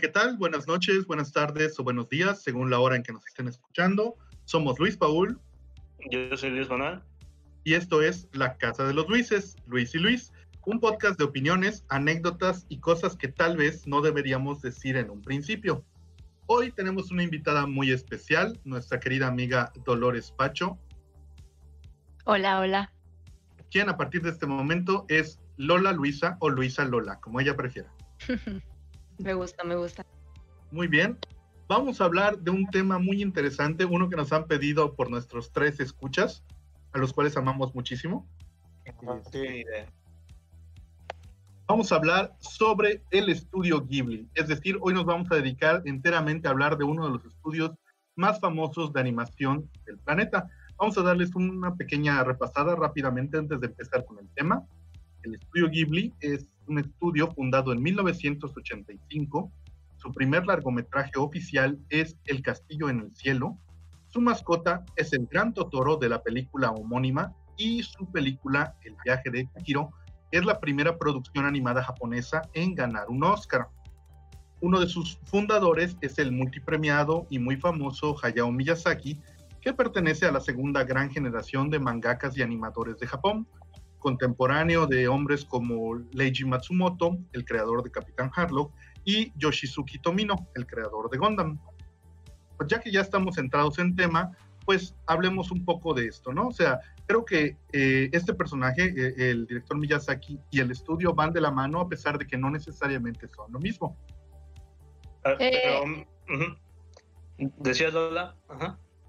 ¿qué tal? Buenas noches, buenas tardes o buenos días, según la hora en que nos estén escuchando. Somos Luis Paul. Yo soy Luis Manuel. Y esto es La Casa de los Luises, Luis y Luis, un podcast de opiniones, anécdotas y cosas que tal vez no deberíamos decir en un principio. Hoy tenemos una invitada muy especial, nuestra querida amiga Dolores Pacho. Hola, hola. Quien a partir de este momento es Lola Luisa o Luisa Lola, como ella prefiera. me gusta, me gusta. Muy bien. Vamos a hablar de un tema muy interesante, uno que nos han pedido por nuestros tres escuchas, a los cuales amamos muchísimo. No tiene idea. Vamos a hablar sobre el estudio Ghibli, es decir, hoy nos vamos a dedicar enteramente a hablar de uno de los estudios más famosos de animación del planeta. Vamos a darles una pequeña repasada rápidamente antes de empezar con el tema. El estudio Ghibli es un estudio fundado en 1985. Su primer largometraje oficial es El Castillo en el Cielo. Su mascota es el gran Totoro de la película homónima y su película El viaje de Chihiro es la primera producción animada japonesa en ganar un Oscar. Uno de sus fundadores es el multipremiado y muy famoso Hayao Miyazaki, que pertenece a la segunda gran generación de mangakas y animadores de Japón, contemporáneo de hombres como Leiji Matsumoto, el creador de Capitán Harlock, y Yoshizuki Tomino, el creador de Gundam. Pues ya que ya estamos centrados en tema, pues hablemos un poco de esto, ¿no? O sea, creo que eh, este personaje, eh, el director Miyazaki y el estudio van de la mano a pesar de que no necesariamente son lo mismo. Ah, pero, ¿Decías Lola?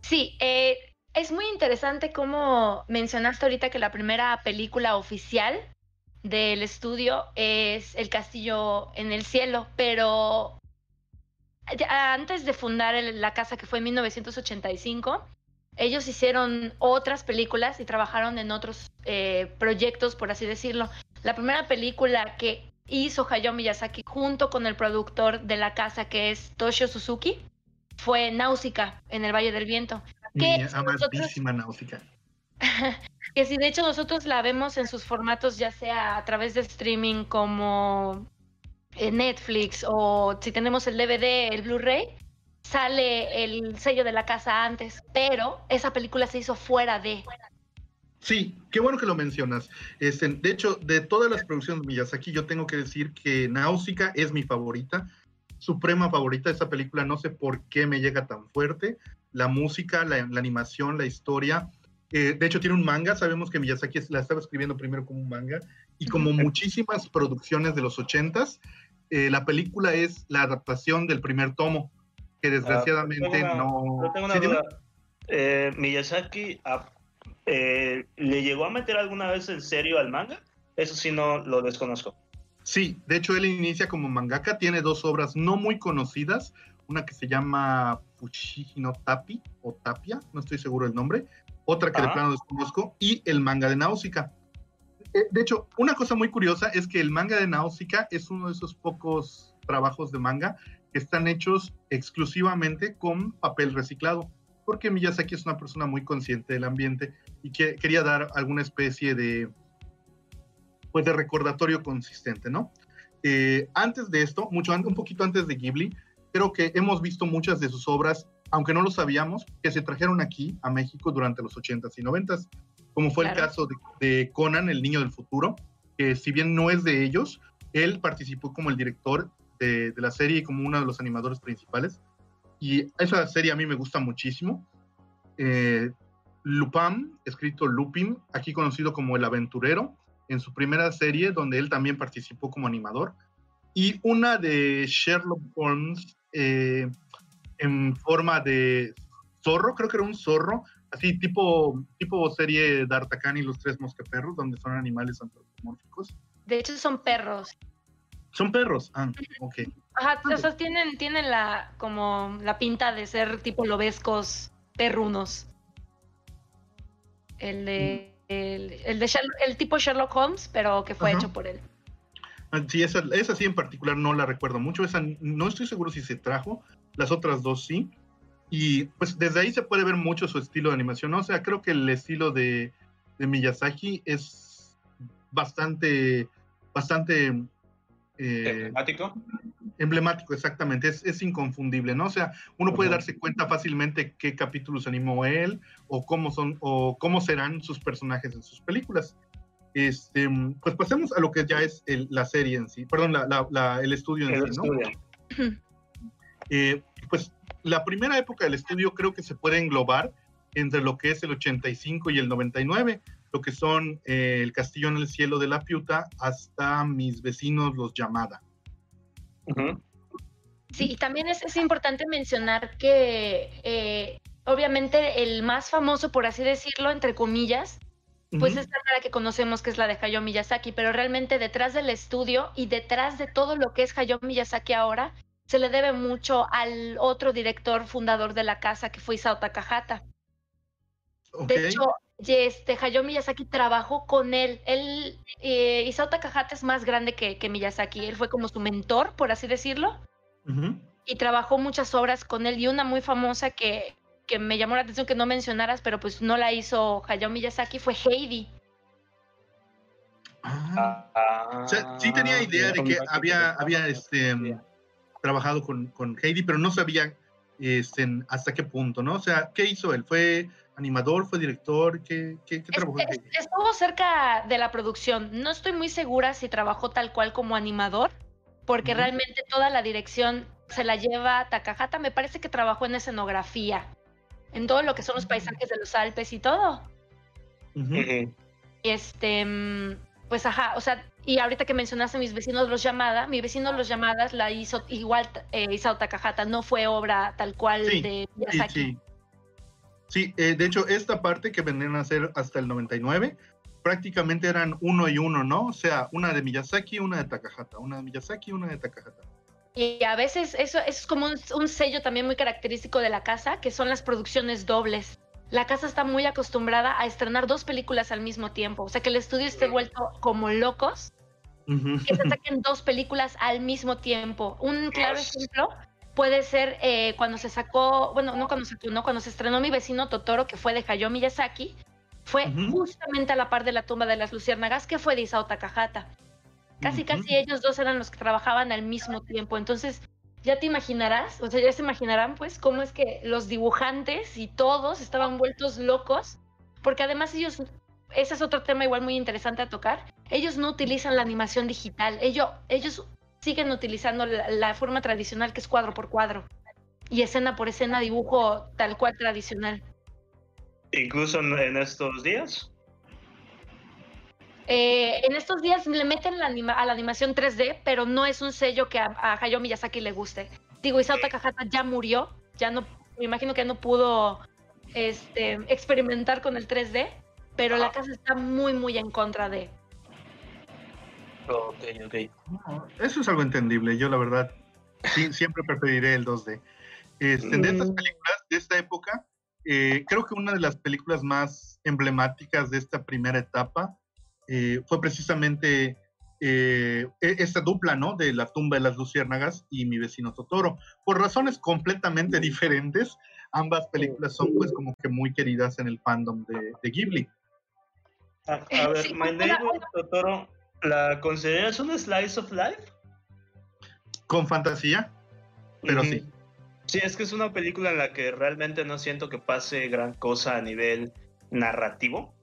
Sí, eh, es muy interesante cómo mencionaste ahorita que la primera película oficial del estudio es El Castillo en el Cielo, pero antes de fundar la casa que fue en 1985, ellos hicieron otras películas y trabajaron en otros eh, proyectos, por así decirlo. La primera película que hizo Hayao Miyazaki junto con el productor de la casa, que es Toshio Suzuki, fue Náusica en el Valle del Viento. Que amadísima Náusica. que si de hecho nosotros la vemos en sus formatos, ya sea a través de streaming como Netflix o si tenemos el DVD, el Blu-ray, sale el sello de la casa antes, pero esa película se hizo fuera de. Sí, qué bueno que lo mencionas. Este, de hecho, de todas las producciones de Miyazaki, yo tengo que decir que Náusica es mi favorita, suprema favorita esa película. No sé por qué me llega tan fuerte. La música, la, animación, la historia. Eh, de hecho, tiene un manga. Sabemos que Miyazaki la estaba escribiendo primero como un manga. Y como muchísimas producciones de los ochentas, eh, la película es la adaptación del primer tomo que desgraciadamente no... tengo una duda. Eh, Miyazaki ah, eh, le llegó a meter alguna vez en serio al manga. Eso sí no lo desconozco. Sí, de hecho él inicia como mangaka, tiene dos obras no muy conocidas, una que se llama Fushigi Tapi o Tapia, no estoy seguro del nombre, otra que de plano desconozco, y el manga de Náusica. Eh, de hecho, una cosa muy curiosa es que el manga de Náusica es uno de esos pocos trabajos de manga que están hechos exclusivamente con papel reciclado, porque Miyazaki es una persona muy consciente del ambiente y que quería dar alguna especie de, pues de recordatorio consistente, ¿no? Eh, antes de esto, mucho un poquito antes de Ghibli, creo que hemos visto muchas de sus obras, aunque no lo sabíamos, que se trajeron aquí a México durante los 80s y 90s, como fue el caso de, de Conan, el niño del futuro, que si bien no es de ellos, él participó como el director de, la serie como uno de los animadores principales. Y esa serie a mí me gusta muchísimo. Eh, Lupin, escrito Lupin, aquí conocido como El Aventurero, en su primera serie, donde él también participó como animador. Y una de Sherlock Holmes eh, en forma de zorro, creo que era un zorro, así tipo, tipo serie D'Artagnan y los tres mosqueperros, donde son animales antropomórficos. De hecho, son perros. Son perros. Ah, ok. Ajá, o sea, tienen, tienen la, como la pinta de ser tipo lobescos perrunos. El de, mm. el, de el tipo Sherlock Holmes, pero que fue hecho por él. Ah, sí, esa, esa sí en particular no la recuerdo mucho. Esa no estoy seguro si se trajo. Las otras dos sí. Y pues desde ahí se puede ver mucho su estilo de animación. O sea, creo que el estilo de, de Miyazaki es bastante, bastante eh, emblemático, exactamente, es, inconfundible, ¿no? O sea, uno puede darse cuenta fácilmente qué capítulos animó él o cómo son o cómo serán sus personajes en sus películas. Este, pues pasemos a lo que ya es la serie en sí, perdón, el estudio en sí, ¿no? Eh, pues la primera época del estudio creo que se puede englobar entre lo que es el 85 y el 99, lo que son eh, El Castillo en el Cielo de la Piuta hasta Mis Vecinos los Llamada. Sí, y también es, importante mencionar que eh, obviamente el más famoso, por así decirlo, entre comillas, pues es la que conocemos que es la de Hayao Miyazaki, pero realmente detrás del estudio y detrás de todo lo que es Hayao Miyazaki ahora, se le debe mucho al otro director fundador de la casa que fue Isao Takahata. De hecho, este, Hayao Miyazaki trabajó con él. él eh, Isao Takahata es más grande que, Miyazaki. Él fue como su mentor, por así decirlo. Y trabajó muchas obras con él. Y una muy famosa que, que me llamó la atención que no mencionaras, pero pues no la hizo Hayao Miyazaki, fue Heidi. Ah. sí tenía idea de que había, había este, trabajado con, con Heidi, pero no sabía este, hasta qué punto, ¿no? O sea, ¿qué hizo él? ¿Fue animador, fue director? ¿Qué, qué, trabajó? estuvo cerca de la producción. No estoy muy segura si trabajó tal cual como animador, porque realmente toda la dirección se la lleva Takahata. Me parece que trabajó en escenografía, en todo lo que son los paisajes de los Alpes y todo. Este, mm, pues ajá, o sea, y ahorita que mencionaste mis vecinos los llamada, mi vecino los llamadas la hizo igual eh, Isao Takahata, no fue obra tal cual de Miyazaki. Sí, sí. Eh, de hecho, esta parte que vendrían a ser hasta el 99, prácticamente eran uno y uno, ¿no? O sea, una de Miyazaki, una de Takahata, una de Miyazaki, una de Takahata. Y a veces eso, es como un, sello también muy característico de la casa, que son las producciones dobles la casa está muy acostumbrada a estrenar dos películas al mismo tiempo. O sea, que el estudio esté vuelto como locos, que se saquen dos películas al mismo tiempo. Un claro ejemplo puede ser eh, cuando se sacó, bueno, no cuando se no, cuando se estrenó Mi vecino Totoro, que fue de Hayao Miyazaki, fue justamente a la par de la tumba de las luciérnagas, que fue de Isao Takahata. Casi, casi ellos dos eran los que trabajaban al mismo tiempo. Entonces, ya te imaginarás, o sea, ya se imaginarán pues cómo es que los dibujantes y todos estaban vueltos locos, porque además ellos, ese es otro tema igual muy interesante a tocar, ellos no utilizan la animación digital, ellos, ellos siguen utilizando la, forma tradicional que es cuadro por cuadro y escena por escena dibujo tal cual tradicional. Incluso en estos días. Eh, en estos días le meten la a la animación 3D, pero no es un sello que a, Hayao Miyazaki le guste. Digo, Isao Takahata ya murió, ya no, me imagino que ya no pudo este, experimentar con el 3D, pero la casa está muy, muy en contra de. Ok, ok. Eso es algo entendible. Yo, la verdad, siempre preferiré el 2D. Este, de estas mm. películas de esta época, eh, creo que una de las películas más emblemáticas de esta primera etapa eh, fue precisamente eh, e-, esta dupla, ¿no? De La tumba de las luciérnagas y Mi vecino Totoro. Por razones completamente diferentes, ambas películas son pues como que muy queridas en el fandom de, Ghibli. A, ver, My Neighbor Totoro, ¿la consideras un slice of life? Con fantasía, pero sí. Sí, es que es una película en la que realmente no siento que pase gran cosa a nivel narrativo.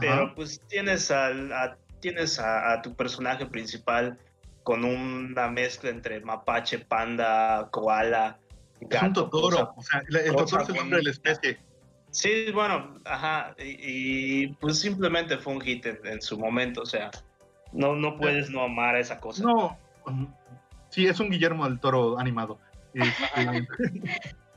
Pero pues tienes, al, a, tienes a, tu personaje principal con una mezcla entre mapache, panda, koala, gato. Es un totoro, o sea, el totoro es el nombre de la especie. Sí, bueno, ajá, y, pues simplemente fue un hit en, su momento, o sea, no, no puedes no amar a esa cosa. No, sí, es un Guillermo del Toro animado. Este,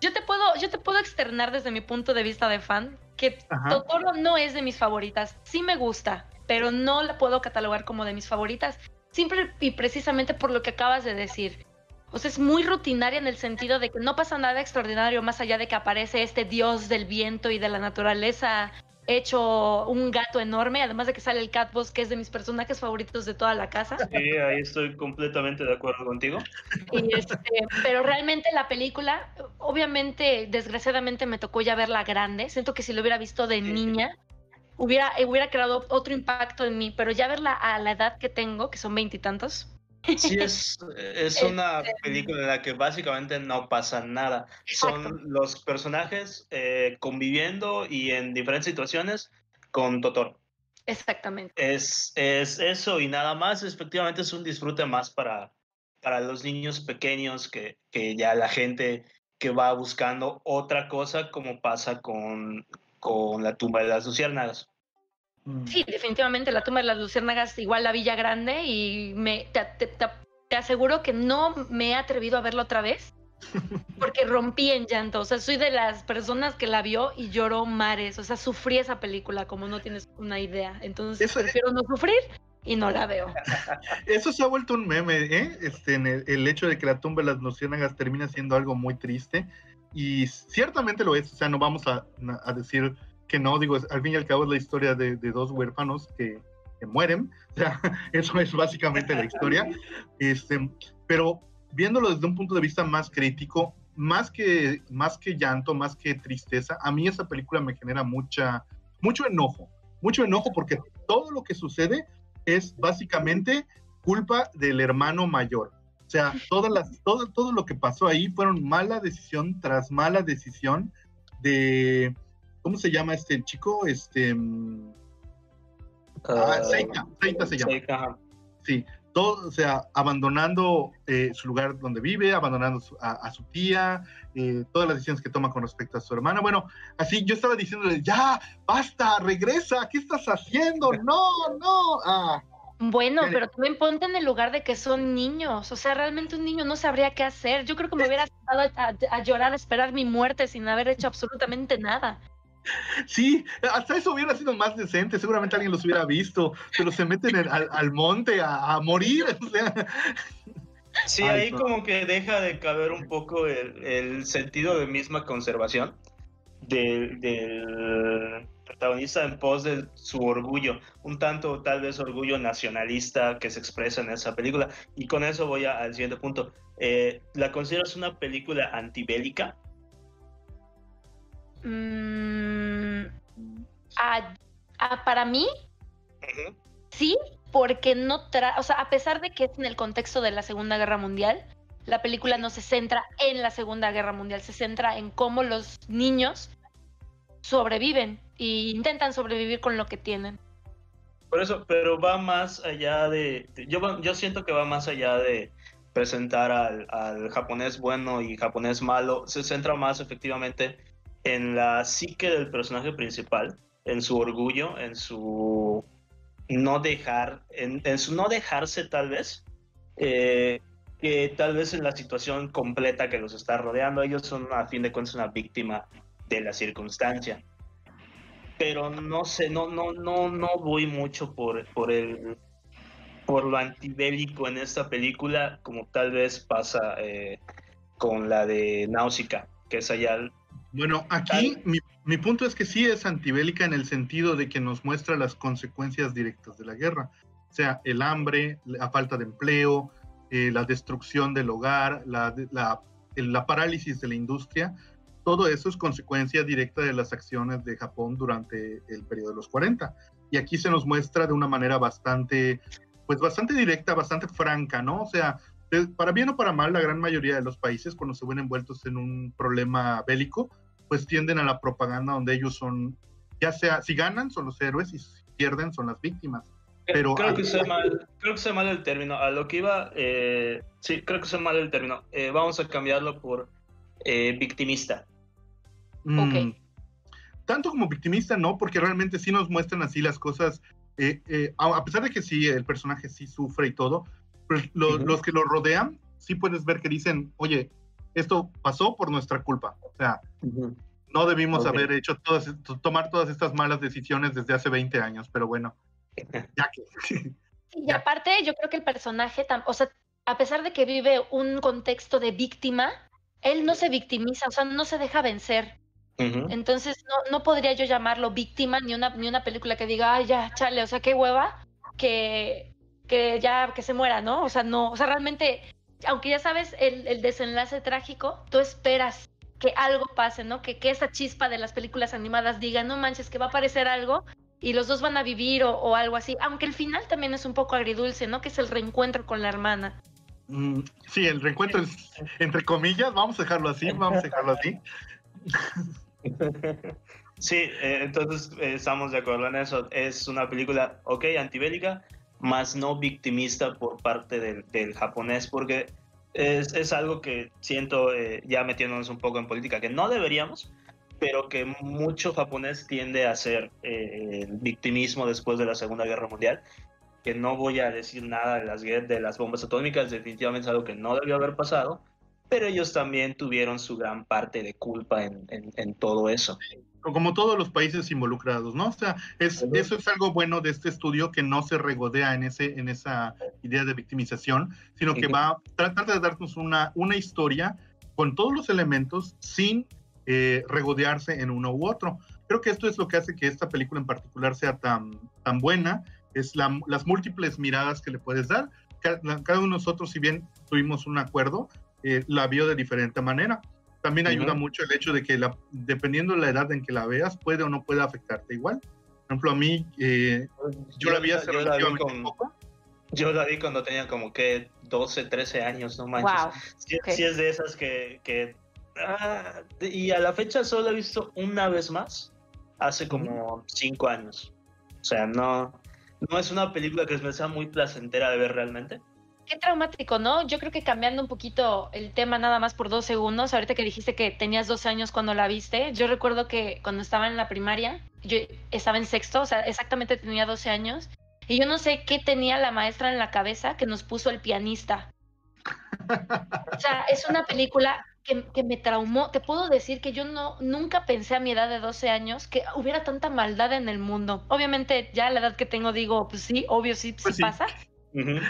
yo te puedo, yo te puedo externar desde mi punto de vista de fan que Totoro no es de mis favoritas. Sí me gusta, pero no la puedo catalogar como de mis favoritas. Siempre y precisamente por lo que acabas de decir. O sea, es muy rutinaria en el sentido de que no pasa nada extraordinario más allá de que aparece este dios del viento y de la naturaleza hecho un gato enorme, además de que sale el Catboss, que es de mis personajes favoritos de toda la casa. Sí, ahí estoy completamente de acuerdo contigo. Este, pero realmente la película, obviamente, desgraciadamente me tocó ya verla grande. Siento que si lo hubiera visto de niña, hubiera, hubiera creado otro impacto en mí, pero ya verla a la edad que tengo, que son veintitantos, Sí, es, es una este, película en la que básicamente no pasa nada. Son los personajes eh, conviviendo y en diferentes situaciones con Totoro. Exactamente. Es, es eso y nada más, efectivamente es un disfrute más para, para los niños pequeños que, que ya la gente que va buscando otra cosa como pasa con, con la tumba de las luciérnagas. Mm. Sí, definitivamente la tumba de las luciérnagas igual la Villa Grande y me, te, aseguro que no me he atrevido a verlo otra vez porque rompí en llanto. O sea, soy de las personas que la vio y lloró mares. O sea, sufrí esa película como no tienes una idea. Entonces prefiero no sufrir y no la veo. Eso se ha vuelto un meme, ¿eh? Este, en el, hecho de que la tumba de las luciérnagas termina siendo algo muy triste. Y ciertamente lo es, o sea, no vamos a, a decir que no, digo, al fin y al cabo es la historia de, dos huérfanos que, mueren, o sea, eso es básicamente la historia, este, pero viéndolo desde un punto de vista más crítico, más que, más que llanto, más que tristeza, a mí esa película me genera mucha, mucho enojo, mucho enojo porque todo lo que sucede es básicamente culpa del hermano mayor. O sea, todas las, todo, todo lo que pasó ahí fueron mala decisión tras mala decisión de, ¿Cómo se llama este chico? Este. Mm, ah, Seika, Seika se llama. Sí, todo, o sea, abandonando eh, su lugar donde vive, abandonando a, su tía, eh, todas las decisiones que toma con respecto a su hermana. Bueno, así yo estaba diciéndole, ya, basta, regresa, ¿qué estás haciendo? No, no. Ah. Bueno, pero también ponte en el lugar de que son niños. O sea, realmente un niño no sabría qué hacer. Yo creo que me hubiera estado a, a llorar, a esperar mi muerte sin haber hecho absolutamente nada. Sí, hasta eso hubiera sido más decente, seguramente alguien los hubiera visto, pero se meten al, monte a, morir. Sí, ahí como que deja de caber un poco el, sentido de misma conservación del, protagonista en pos de su orgullo, un tanto tal vez orgullo nacionalista que se expresa en esa película. Y con eso voy al siguiente punto. Eh, ¿La consideras una película antibélica? Mm, para mí, sí, porque no tra o sea, a pesar de que es en el contexto de la Segunda Guerra Mundial, la película no se centra en la Segunda Guerra Mundial, se centra en cómo los niños sobreviven e intentan sobrevivir con lo que tienen. Por eso, pero va más allá de, yo, yo siento que va más allá de presentar al, al japonés bueno y japonés malo, se centra más efectivamente en la psique del personaje principal, en su orgullo, en su no dejar, en, su no dejarse tal vez, eh, que tal vez en la situación completa que los está rodeando, ellos son a fin de cuentas una víctima de la circunstancia. Pero no sé, no, no, no, no voy mucho por, por el por lo antibélico en esta película, como tal vez pasa eh, con la de Náusica, que es allá bueno, aquí mi, punto es que sí es antibélica en el sentido de que nos muestra las consecuencias directas de la guerra, o sea, el hambre, la falta de empleo, eh, la destrucción del hogar, la, la, parálisis de la industria, todo eso es consecuencia directa de las acciones de Japón durante el periodo de los 40. Y aquí se nos muestra de una manera bastante, pues bastante directa, bastante franca, ¿no? O sea, para bien o para mal, la gran mayoría de los países cuando se ven envueltos en un problema bélico, pues tienden a la propaganda donde ellos son, ya sea, si ganan son los héroes y si pierden son las víctimas. Pero creo, que sea mal, creo que sea mal el término. A lo que iba, eh, sí, creo que sea mal el término. Eh, vamos a cambiarlo por eh, victimista. Mm, tanto como victimista, no, porque realmente sí nos muestran así las cosas. a pesar de que sí, el personaje sí sufre y todo, pues los que lo rodean, sí puedes ver que dicen, oye, esto pasó por nuestra culpa. O sea, no debimos haber hecho todas, tomar todas estas malas decisiones desde hace 20 años, pero bueno, ya que. y aparte, yo creo que el personaje, o sea, a pesar de que vive un contexto de víctima, él no se victimiza, o sea, no se deja vencer. Entonces, no, no podría yo llamarlo víctima ni una, ni una película que diga, ay, ya, chale, o sea, qué hueva, que, que ya, que se muera, ¿no? O sea, no, o sea, realmente aunque ya sabes el, desenlace trágico, tú esperas que algo pase, ¿no? Que, que esa chispa de las películas animadas diga, no manches, que va a aparecer algo y los dos van a vivir o, algo así, aunque el final también es un poco agridulce, ¿no? Que es el reencuentro con la hermana. Mm, sí, el reencuentro es, entre comillas, vamos a dejarlo así, vamos a dejarlo así. Sí, eh, entonces eh, estamos de acuerdo en eso. Es una película, ok, antibélica, más no victimista por parte del, japonés, porque es, es, algo que siento, eh, ya metiéndonos un poco en política, que no deberíamos, pero que mucho japonés tiende a hacer el victimismo después de la Segunda Guerra Mundial. Que no voy a decir nada de las, de las bombas atómicas, definitivamente es algo que no debió haber pasado, pero ellos también tuvieron su gran parte de culpa en, en, en todo eso como todos los países involucrados, ¿no? O sea, es, eso es algo bueno de este estudio que no se regodea en, ese, en esa idea de victimización, sino que va a tratar de darnos una, una historia con todos los elementos sin eh, regodearse en uno u otro. Creo que esto es lo que hace que esta película en particular sea tan, tan buena, es las múltiples miradas que le puedes dar. Cada, uno de nosotros, si bien tuvimos un acuerdo, eh, la vio de diferente manera. También ayuda mucho el hecho de que la, dependiendo de la edad en que la veas, puede o no puede afectarte igual. Por ejemplo, a mí, eh, yo, la vi hace yo relativamente poco. Yo la vi cuando tenía como que 12, 13 años, no manches. Wow. Sí, es de esas que... que ah, y a la fecha solo la he visto una vez más, hace como 5 años. O sea, no, no es una película que me sea muy placentera de ver realmente qué traumático, ¿no? Yo creo que cambiando un poquito el tema nada más por dos segundos, ahorita que dijiste que tenías 12 años cuando la viste, yo recuerdo que cuando estaba en la primaria, yo estaba en sexto, o sea, exactamente tenía 12 años, y yo no sé qué tenía la maestra en la cabeza que nos puso el pianista. O sea, es una película que, que, me traumó. Te puedo decir que yo no nunca pensé a mi edad de 12 años que hubiera tanta maldad en el mundo. Obviamente, ya a la edad que tengo digo, pues sí, obvio sí, pues sí. pasa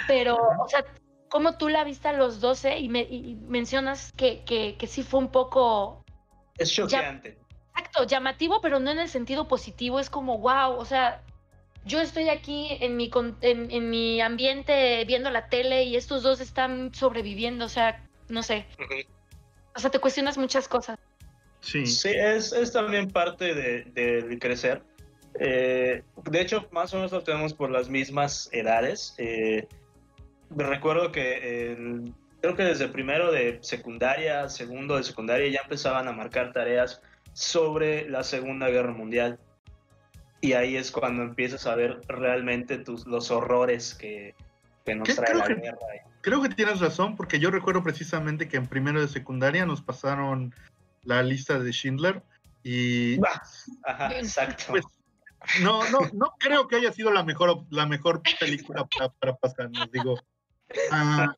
pero, o sea, como tú la viste a los 12 y, me, mencionas que, que, que, sí fue un poco... Es choqueante. exacto, llamativo, pero no en el sentido positivo. Es como, wow, o sea, yo estoy aquí en mi, en, en mi ambiente viendo la tele y estos dos están sobreviviendo, o sea, no sé. O sea, te cuestionas muchas cosas. Sí, sí es, es también parte de, de crecer eh, de hecho, más o menos lo tenemos por las mismas edades. Eh, recuerdo que creo que desde primero de secundaria, segundo de secundaria, ya empezaban a marcar tareas sobre la Segunda Guerra Mundial. Y ahí es cuando empiezas a ver realmente tus, los horrores que, nos trae la guerra. Creo que tienes razón, porque yo recuerdo precisamente que en primero de secundaria nos pasaron la lista de Schindler y... Ajá, exacto. Pues, no, no, no creo que haya sido la mejor, la mejor película para, para pasarnos, digo. Ah,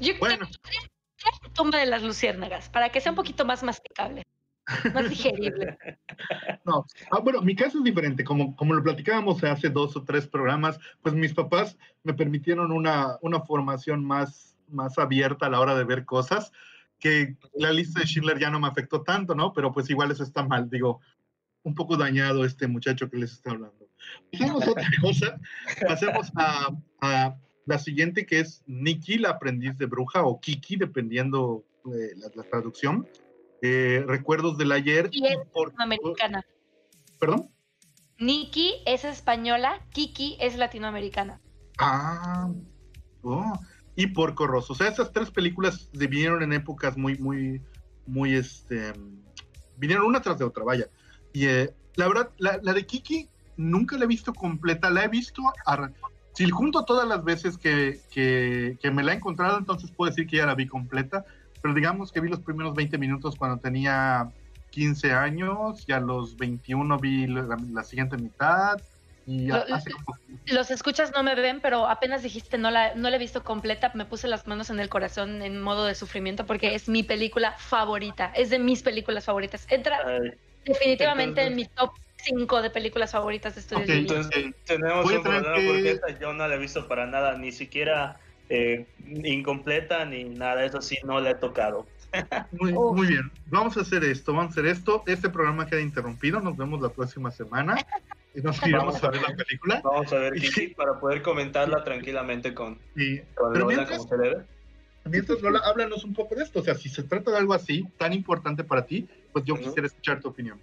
Yo bueno. la tumba de las luciérnagas, para que sea un poquito más masticable, más digerible. No, ah, bueno, mi caso es diferente. Como, como lo platicábamos hace dos o tres programas, pues mis papás me permitieron una, una formación más, más abierta a la hora de ver cosas que la lista de Schindler ya no me afectó tanto, ¿no? Pero pues igual eso está mal, digo, un poco dañado este muchacho que les está hablando. Pasemos a otra cosa, pasemos a, la siguiente que es Nikki, la aprendiz de bruja, o Kiki, dependiendo de la, traducción. Eh, recuerdos del ayer. Y es latinoamericana. ¿Perdón? Nikki es española, Kiki es latinoamericana. Ah, oh, y Porco Rosso. O sea, esas tres películas vinieron en épocas muy, muy, muy, este, vinieron una tras de otra, vaya. Y eh, la verdad, la, de Kiki nunca la he visto completa, la he visto, si junto todas las veces que, que, me la he encontrado, entonces puedo decir que ya la vi completa, pero digamos que vi los primeros 20 minutos cuando tenía 15 años y a los 21 vi la, siguiente mitad. Y los escuchas no me ven, pero apenas dijiste no la, no la he visto completa, me puse las manos en el corazón en modo de sufrimiento porque es mi película favorita, es de mis películas favoritas. Entra, definitivamente en mi top 5 de películas favoritas de estudios. entonces, tenemos un problema porque esta yo no la he visto para nada, ni siquiera eh, incompleta ni nada, eso sí, no la he tocado. Muy, muy, bien, vamos a hacer esto, vamos a hacer esto. Este programa queda interrumpido, nos vemos la próxima semana y nos iremos a ver la película. Vamos a ver Kiki para poder comentarla tranquilamente con, sí. Pero mientras, como se debe. Mientras, Lola, háblanos un poco de esto. O sea, si se trata de algo así, tan importante para ti, pues yo quisiera escuchar tu opinión.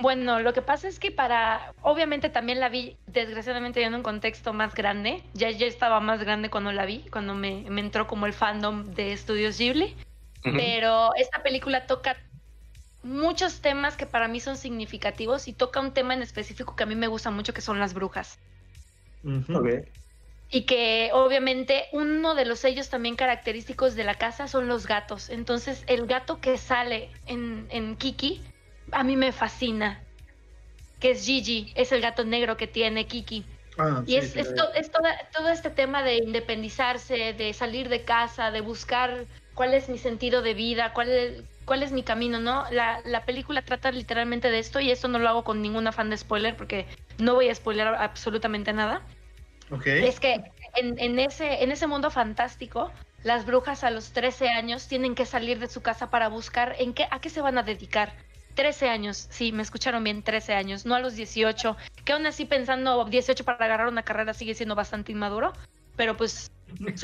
Bueno, lo que pasa es que para, obviamente también la vi, desgraciadamente en un contexto más grande, ya, ya estaba más grande cuando la vi, cuando me, me entró como el fandom de Estudios Ghibli, pero esta película toca muchos temas que para mí son significativos y toca un tema en específico que a mí me gusta mucho, que son las brujas. Y que obviamente uno de los sellos también característicos de la casa son los gatos. Entonces el gato que sale en, en Kiki a mí me fascina, que es Gigi, es el gato negro que tiene Kiki. Ah, y es, es, todo este tema de independizarse, de salir de casa, de buscar cuál es mi sentido de vida, cuál es, cuál es mi camino, ¿no? La, la película trata literalmente de esto y esto no lo hago con ningún afán de spoiler porque no voy a spoiler absolutamente nada. Okay. Es que en, en, ese, en ese mundo fantástico, las brujas a los 13 años tienen que salir de su casa para buscar en qué, a qué se van a dedicar. 13 años, sí, me escucharon bien, 13 años, no a los 18, que aún así pensando 18 para agarrar una carrera sigue siendo bastante inmaduro, pero pues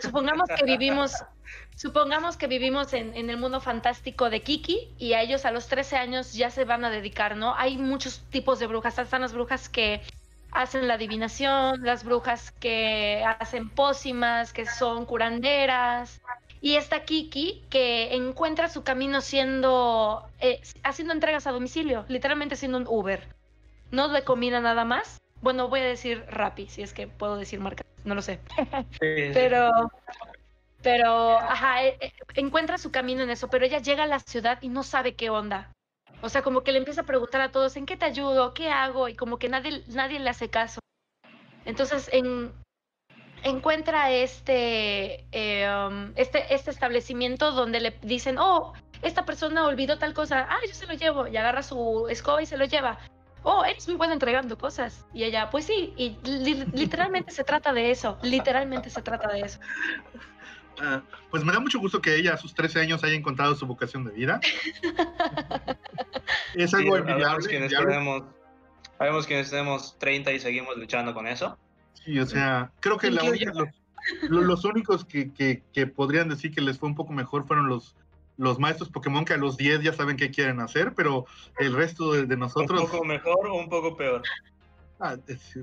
supongamos que vivimos, supongamos que vivimos en, en, el mundo fantástico de Kiki y a ellos a los 13 años ya se van a dedicar, ¿no? Hay muchos tipos de brujas, están las brujas que hacen la adivinación, las brujas que hacen pócimas, que son curanderas, y está Kiki, que encuentra su camino siendo, eh, haciendo entregas a domicilio, literalmente siendo un Uber. No de comida nada más. Bueno, voy a decir Rappi, si es que puedo decir marca, no lo sé. pero, pero, ajá, eh, eh, encuentra su camino en eso, pero ella llega a la ciudad y no sabe qué onda. O sea, como que le empieza a preguntar a todos, ¿en qué te ayudo? ¿Qué hago? Y como que nadie, nadie le hace caso. Entonces, en, encuentra este, eh, um, este, este establecimiento donde le dicen, oh, esta persona olvidó tal cosa, ah, yo se lo llevo, y agarra su escoba y se lo lleva. Oh, eres muy buena entregando cosas. Y ella, pues sí, y literalmente se trata de eso, literalmente se trata de eso. Ah, pues me da mucho gusto que ella a sus 13 años haya encontrado su vocación de vida. es algo envidiable. Sabemos quienes tenemos 30 y seguimos luchando con eso. Sí, o sea, creo que la los, únicos que, que, podrían decir que les fue un poco mejor fueron los, los maestros Pokémon que a los 10 ya saben qué quieren hacer, pero el resto de, nosotros... ¿Un poco mejor o un poco peor? Ah,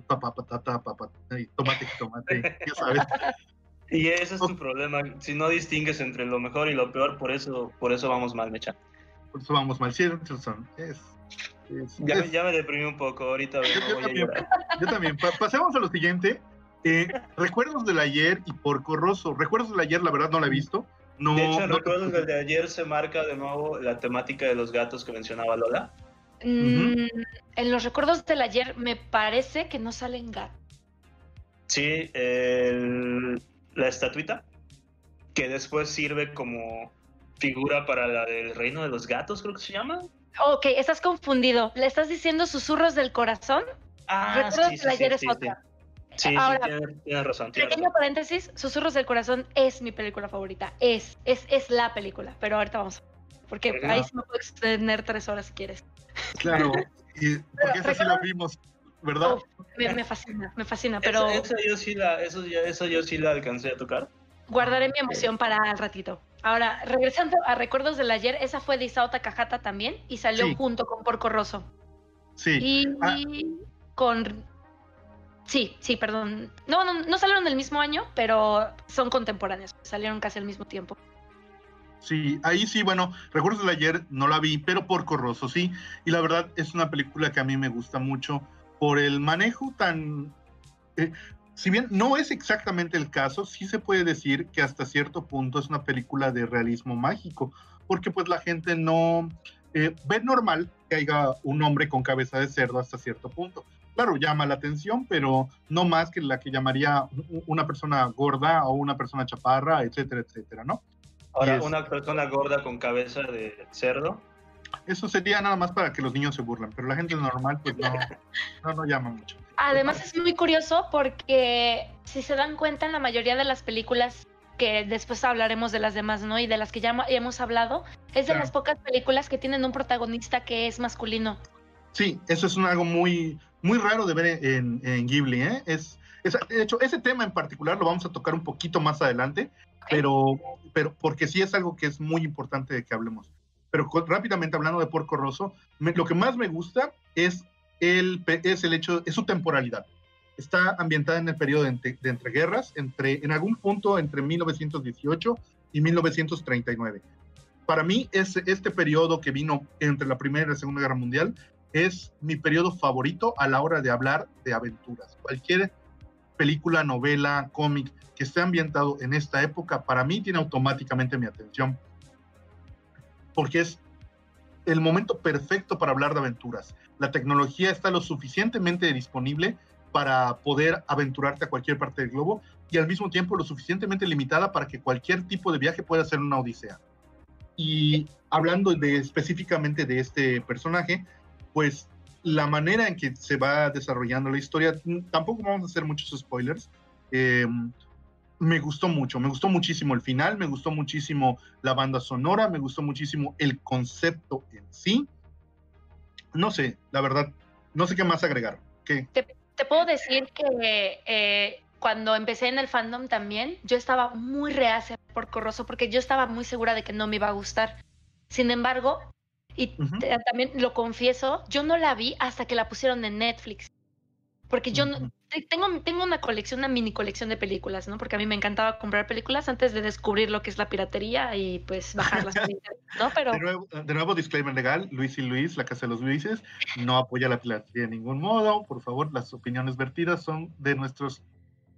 papá, patata, papá, tomate, tomate, ya sabes. Y ese es tu problema, si no distingues entre lo mejor y lo peor, por eso, por eso vamos mal, Mecha. Por eso vamos mal, sí, es, ya, me deprimí un poco, ahorita yo, también, pasemos a lo siguiente. Eh, recuerdos del ayer y por Corroso. Recuerdos del ayer, la verdad, no la he visto. No, de hecho, recuerdos del de ayer se marca de nuevo la temática de los gatos que mencionaba Lola. Mm, en los recuerdos del ayer me parece que no salen gatos. Sí, la estatuita, que después sirve como figura para la del reino de los gatos, creo que se llama. Ok, estás confundido. ¿Le estás diciendo susurros del corazón? Ah, sí, sí, ayer es otra. Sí, Ahora, tienes, razón. pequeño paréntesis, Susurros del Corazón es mi película favorita. Es, es, es la película, pero ahorita vamos. Porque ahí sí me puedo extender tres horas si quieres. Claro, y porque esa sí la vimos, ¿verdad? me, fascina, me fascina, pero... Eso, yo sí la, eso, eso yo sí la alcancé a tocar. Guardaré mi emoción para el ratito. Ahora, regresando a Recuerdos del Ayer, esa fue de Isao Takahata también y salió junto con Porco Rosso. Sí. Y, ah. con... Sí, sí, perdón. No, no, no salieron el mismo año, pero son contemporáneos. Salieron casi al mismo tiempo. Sí, ahí sí, bueno, Recuerdos del Ayer no la vi, pero Porco Rosso sí. Y la verdad es una película que a mí me gusta mucho por el manejo tan... Eh, si bien no es exactamente el caso, sí se puede decir que hasta cierto punto es una película de realismo mágico, porque pues la gente no eh, ve normal que haya un hombre con cabeza de cerdo hasta cierto punto. Claro, llama la atención, pero no más que la que llamaría una persona gorda o una persona chaparra, etcétera, etcétera, ¿no? Ahora, una persona gorda con cabeza de cerdo. Eso sería nada más para que los niños se burlen, pero la gente normal pues no, no, no llama mucho. Además es muy curioso porque si se dan cuenta en la mayoría de las películas que después hablaremos de las demás, ¿no? Y de las que ya hemos hablado, es de las pocas películas que tienen un protagonista que es masculino. Sí, eso es algo muy, muy raro de ver en, en Ghibli, ¿eh? Es, de hecho, ese tema en particular lo vamos a tocar un poquito más adelante, pero, pero porque sí es algo que es muy importante de que hablemos. Pero rápidamente hablando de Porco Rosso, lo que más me gusta es el, es el hecho, es su temporalidad. Está ambientada en el periodo de, de entreguerras, entre, en algún punto entre 1918 y 1939. Para mí, es, este periodo que vino entre la Primera y la Segunda Guerra Mundial es mi periodo favorito a la hora de hablar de aventuras. Cualquier película, novela, cómic que esté ambientado en esta época, para mí tiene automáticamente mi atención. Porque es el momento perfecto para hablar de aventuras. La tecnología está lo suficientemente disponible para poder aventurarte a cualquier parte del globo y al mismo tiempo lo suficientemente limitada para que cualquier tipo de viaje pueda ser una odisea. Y hablando de, específicamente de este personaje, pues la manera en que se va desarrollando la historia, tampoco vamos a hacer muchos spoilers, em, me gustó mucho, me gustó muchísimo el final, me gustó muchísimo la banda sonora, me gustó muchísimo el concepto en sí. No sé, la verdad, no sé qué más agregar. ¿Qué? Te, puedo decir que eh, cuando empecé en el fandom también, yo estaba muy reacia por Corroso porque yo estaba muy segura de que no me iba a gustar. Sin embargo, y también lo confieso, yo no la vi hasta que la pusieron en Netflix. Porque yo no, tengo, tengo una colección, una mini colección de películas, ¿no? Porque a mí me encantaba comprar películas antes de descubrir lo que es la piratería y pues bajarlas. ¿no? Pero... De nuevo, de, nuevo, disclaimer legal, Luis y Luis, la Casa de los Luises, no apoya la piratería de ningún modo. Por favor, las opiniones vertidas son de nuestros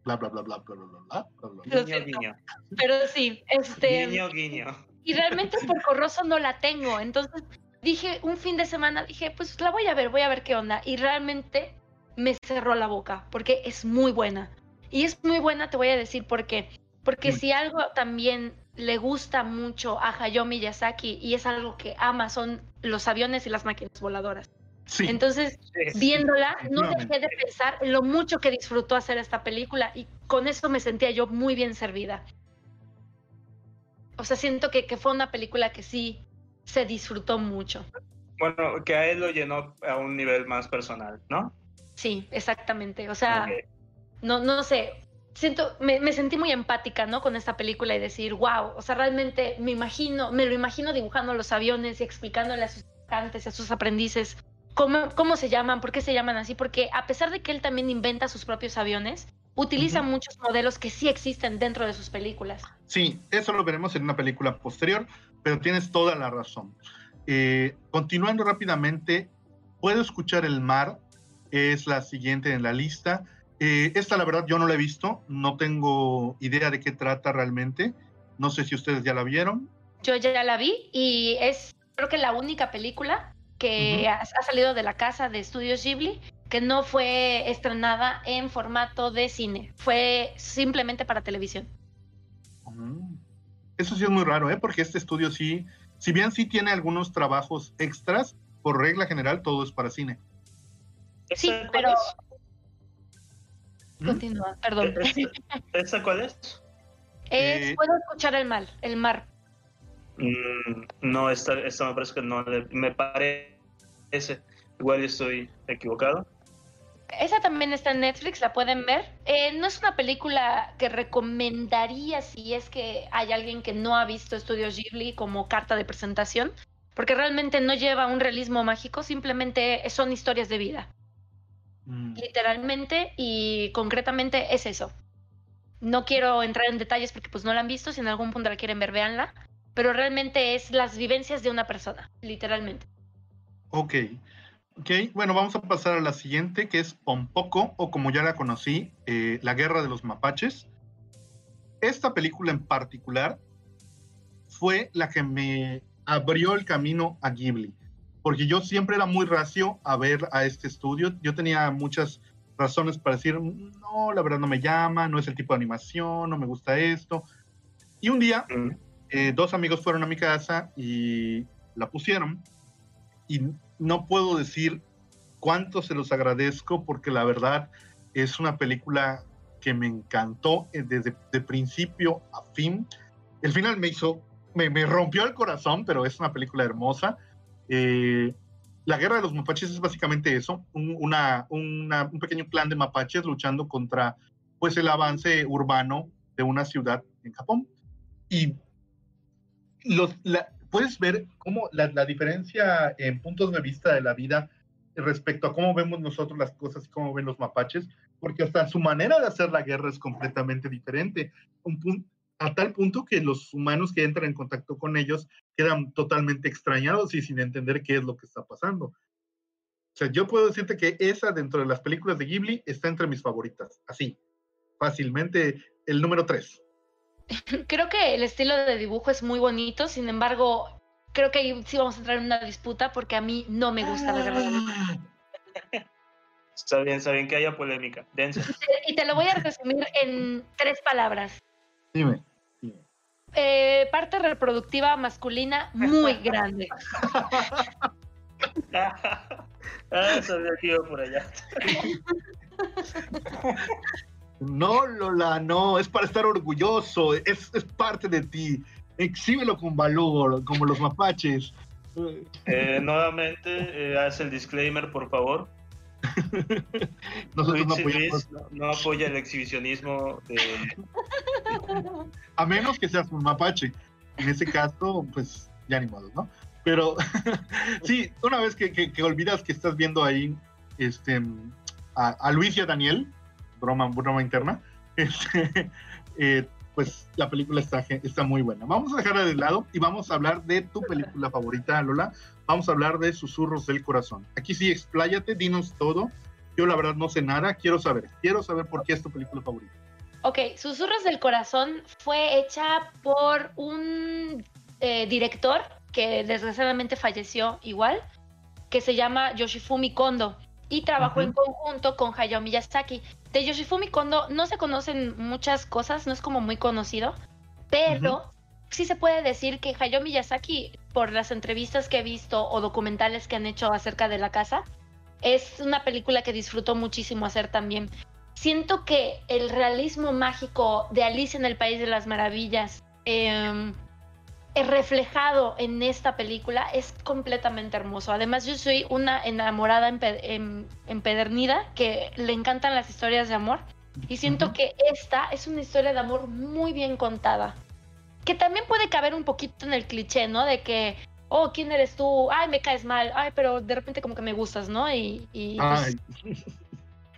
bla, bla, bla, bla, bla, bla, bla, bla. bla. Guiño, guiño. Pero sí, este... Guiño, guiño. Y realmente por corroso no la tengo, entonces... Dije un fin de semana, dije, pues la voy a ver, voy a ver qué onda. Y realmente me cerró la boca, porque es muy buena. Y es muy buena, te voy a decir por qué. Porque si algo también le gusta mucho a Hayao Miyazaki y es algo que ama, son los aviones y las máquinas voladoras. Entonces, viéndola, no dejé de pensar lo mucho que disfrutó hacer esta película y con eso me sentía yo muy bien servida. O sea, siento que, que fue una película que sí se disfrutó mucho. Bueno, que a él lo llenó a un nivel más personal, ¿no? Sí, exactamente. O sea, no, no sé, siento, me, me, sentí muy empática, ¿no? Con esta película y decir, wow, o sea, realmente me imagino, me lo imagino dibujando los aviones y explicándole a sus estudiantes, a sus aprendices cómo, cómo se llaman, por qué se llaman así, porque a pesar de que él también inventa sus propios aviones, utiliza muchos modelos que sí existen dentro de sus películas. Sí, eso lo veremos en una película posterior, pero tienes toda la razón. Eh, continuando rápidamente, Puedo escuchar el mar, es la siguiente en la lista. Eh, esta, la verdad, yo no la he visto, no tengo idea de qué trata realmente. No sé si ustedes ya la vieron. Yo ya la vi y es, creo que la única película que ha, salido de la casa de Estudios Ghibli que no fue estrenada en formato de cine, fue simplemente para televisión. Eso sí es muy raro, ¿eh? porque este estudio sí, si bien sí tiene algunos trabajos extras, por regla general todo es para cine. Sí, pero... ¿Mm? Continúa, perdón. ¿Esa cuál es? es eh, Puedo escuchar el mal, el mar. Mm, no, esta, esta me parece que no, me parece, igual estoy equivocado. Esa también está en Netflix, la pueden ver. Eh, no es una película que recomendaría si es que hay alguien que no ha visto Estudios Ghibli como carta de presentación, porque realmente no lleva un realismo mágico, simplemente son historias de vida. Mm. Literalmente y concretamente es eso. No quiero entrar en detalles porque pues no la han visto, si en algún punto la quieren ver, véanla, pero realmente es las vivencias de una persona, literalmente. Ok. Ok, bueno, vamos a pasar a la siguiente, que es Pompoco, o como ya la conocí, eh, La Guerra de los Mapaches. Esta película en particular fue la que me abrió el camino a Ghibli, porque yo siempre era muy racio a ver a este estudio. Yo tenía muchas razones para decir, no, la verdad no me llama, no es el tipo de animación, no me gusta esto. Y un día, eh, dos amigos fueron a mi casa y la pusieron y no puedo decir cuánto se los agradezco porque la verdad es una película que me encantó eh, desde de principio a fin. El final me hizo, me, rompió el corazón, pero es una película hermosa. Eh, la guerra de los mapaches es básicamente eso, un, una, un pequeño clan de mapaches luchando contra pues el avance urbano de una ciudad en Japón. Y los, puedes ver cómo la, la, diferencia en puntos de vista de la vida respecto a cómo vemos nosotros las cosas y cómo ven los mapaches, porque hasta su manera de hacer la guerra es completamente diferente, un a tal punto que los humanos que entran en contacto con ellos quedan totalmente extrañados y sin entender qué es lo que está pasando. O sea, yo puedo decirte que esa dentro de las películas de Ghibli está entre mis favoritas, así, fácilmente el número 3. Creo que el estilo de dibujo es muy bonito, sin embargo, creo que ahí sí vamos a entrar en una disputa porque a mí no me gusta la guerra Está bien, está bien que haya polémica. Dense. Y te lo voy a resumir en tres palabras. Dime. Eh, parte reproductiva masculina muy grande. ah, sabía que iba por allá. No, Lola, no, es para estar orgulloso, es, es parte de ti. Exhíbelo con valor, como los mapaches. Eh, nuevamente, eh, haz el disclaimer, por favor. Nosotros no, apoya el exhibicionismo de... A menos que seas un mapache. En ese caso, pues ya ni modo, ¿no? Pero sí, una vez que, que, olvidas que estás viendo ahí este, a, Luis y a Daniel, broma, broma interna, este, eh, pues la película está, está muy buena. Vamos a dejarla de lado y vamos a hablar de tu película favorita, Lola. Vamos a hablar de Susurros del Corazón. Aquí sí, expláyate, dinos todo. Yo la verdad no sé nada, quiero saber. Quiero saber por qué es tu película favorita. Ok, Susurros del Corazón fue hecha por un eh, director que desgraciadamente falleció igual, que se llama Yoshifumi Kondo y trabajó en conjunto con Hayao Miyazaki. De Yoshifumi Kondo no se conocen muchas cosas, no es como muy conocido, pero sí se puede decir que Hayao Miyazaki, por las entrevistas que he visto o documentales que han hecho acerca de la casa, es una película que disfrutó muchísimo hacer también. Siento que el realismo mágico de Alicia en el País de las Maravillas, eh, reflejado en esta película es completamente hermoso. Además, yo soy una enamorada empedernida que le encantan las historias de amor y siento que esta es una historia de amor muy bien contada. Que también puede caber un poquito en el cliché, ¿no? De que, oh, ¿quién eres tú? Ay, me caes mal. Ay, pero de repente como que me gustas, ¿no? Y, pues,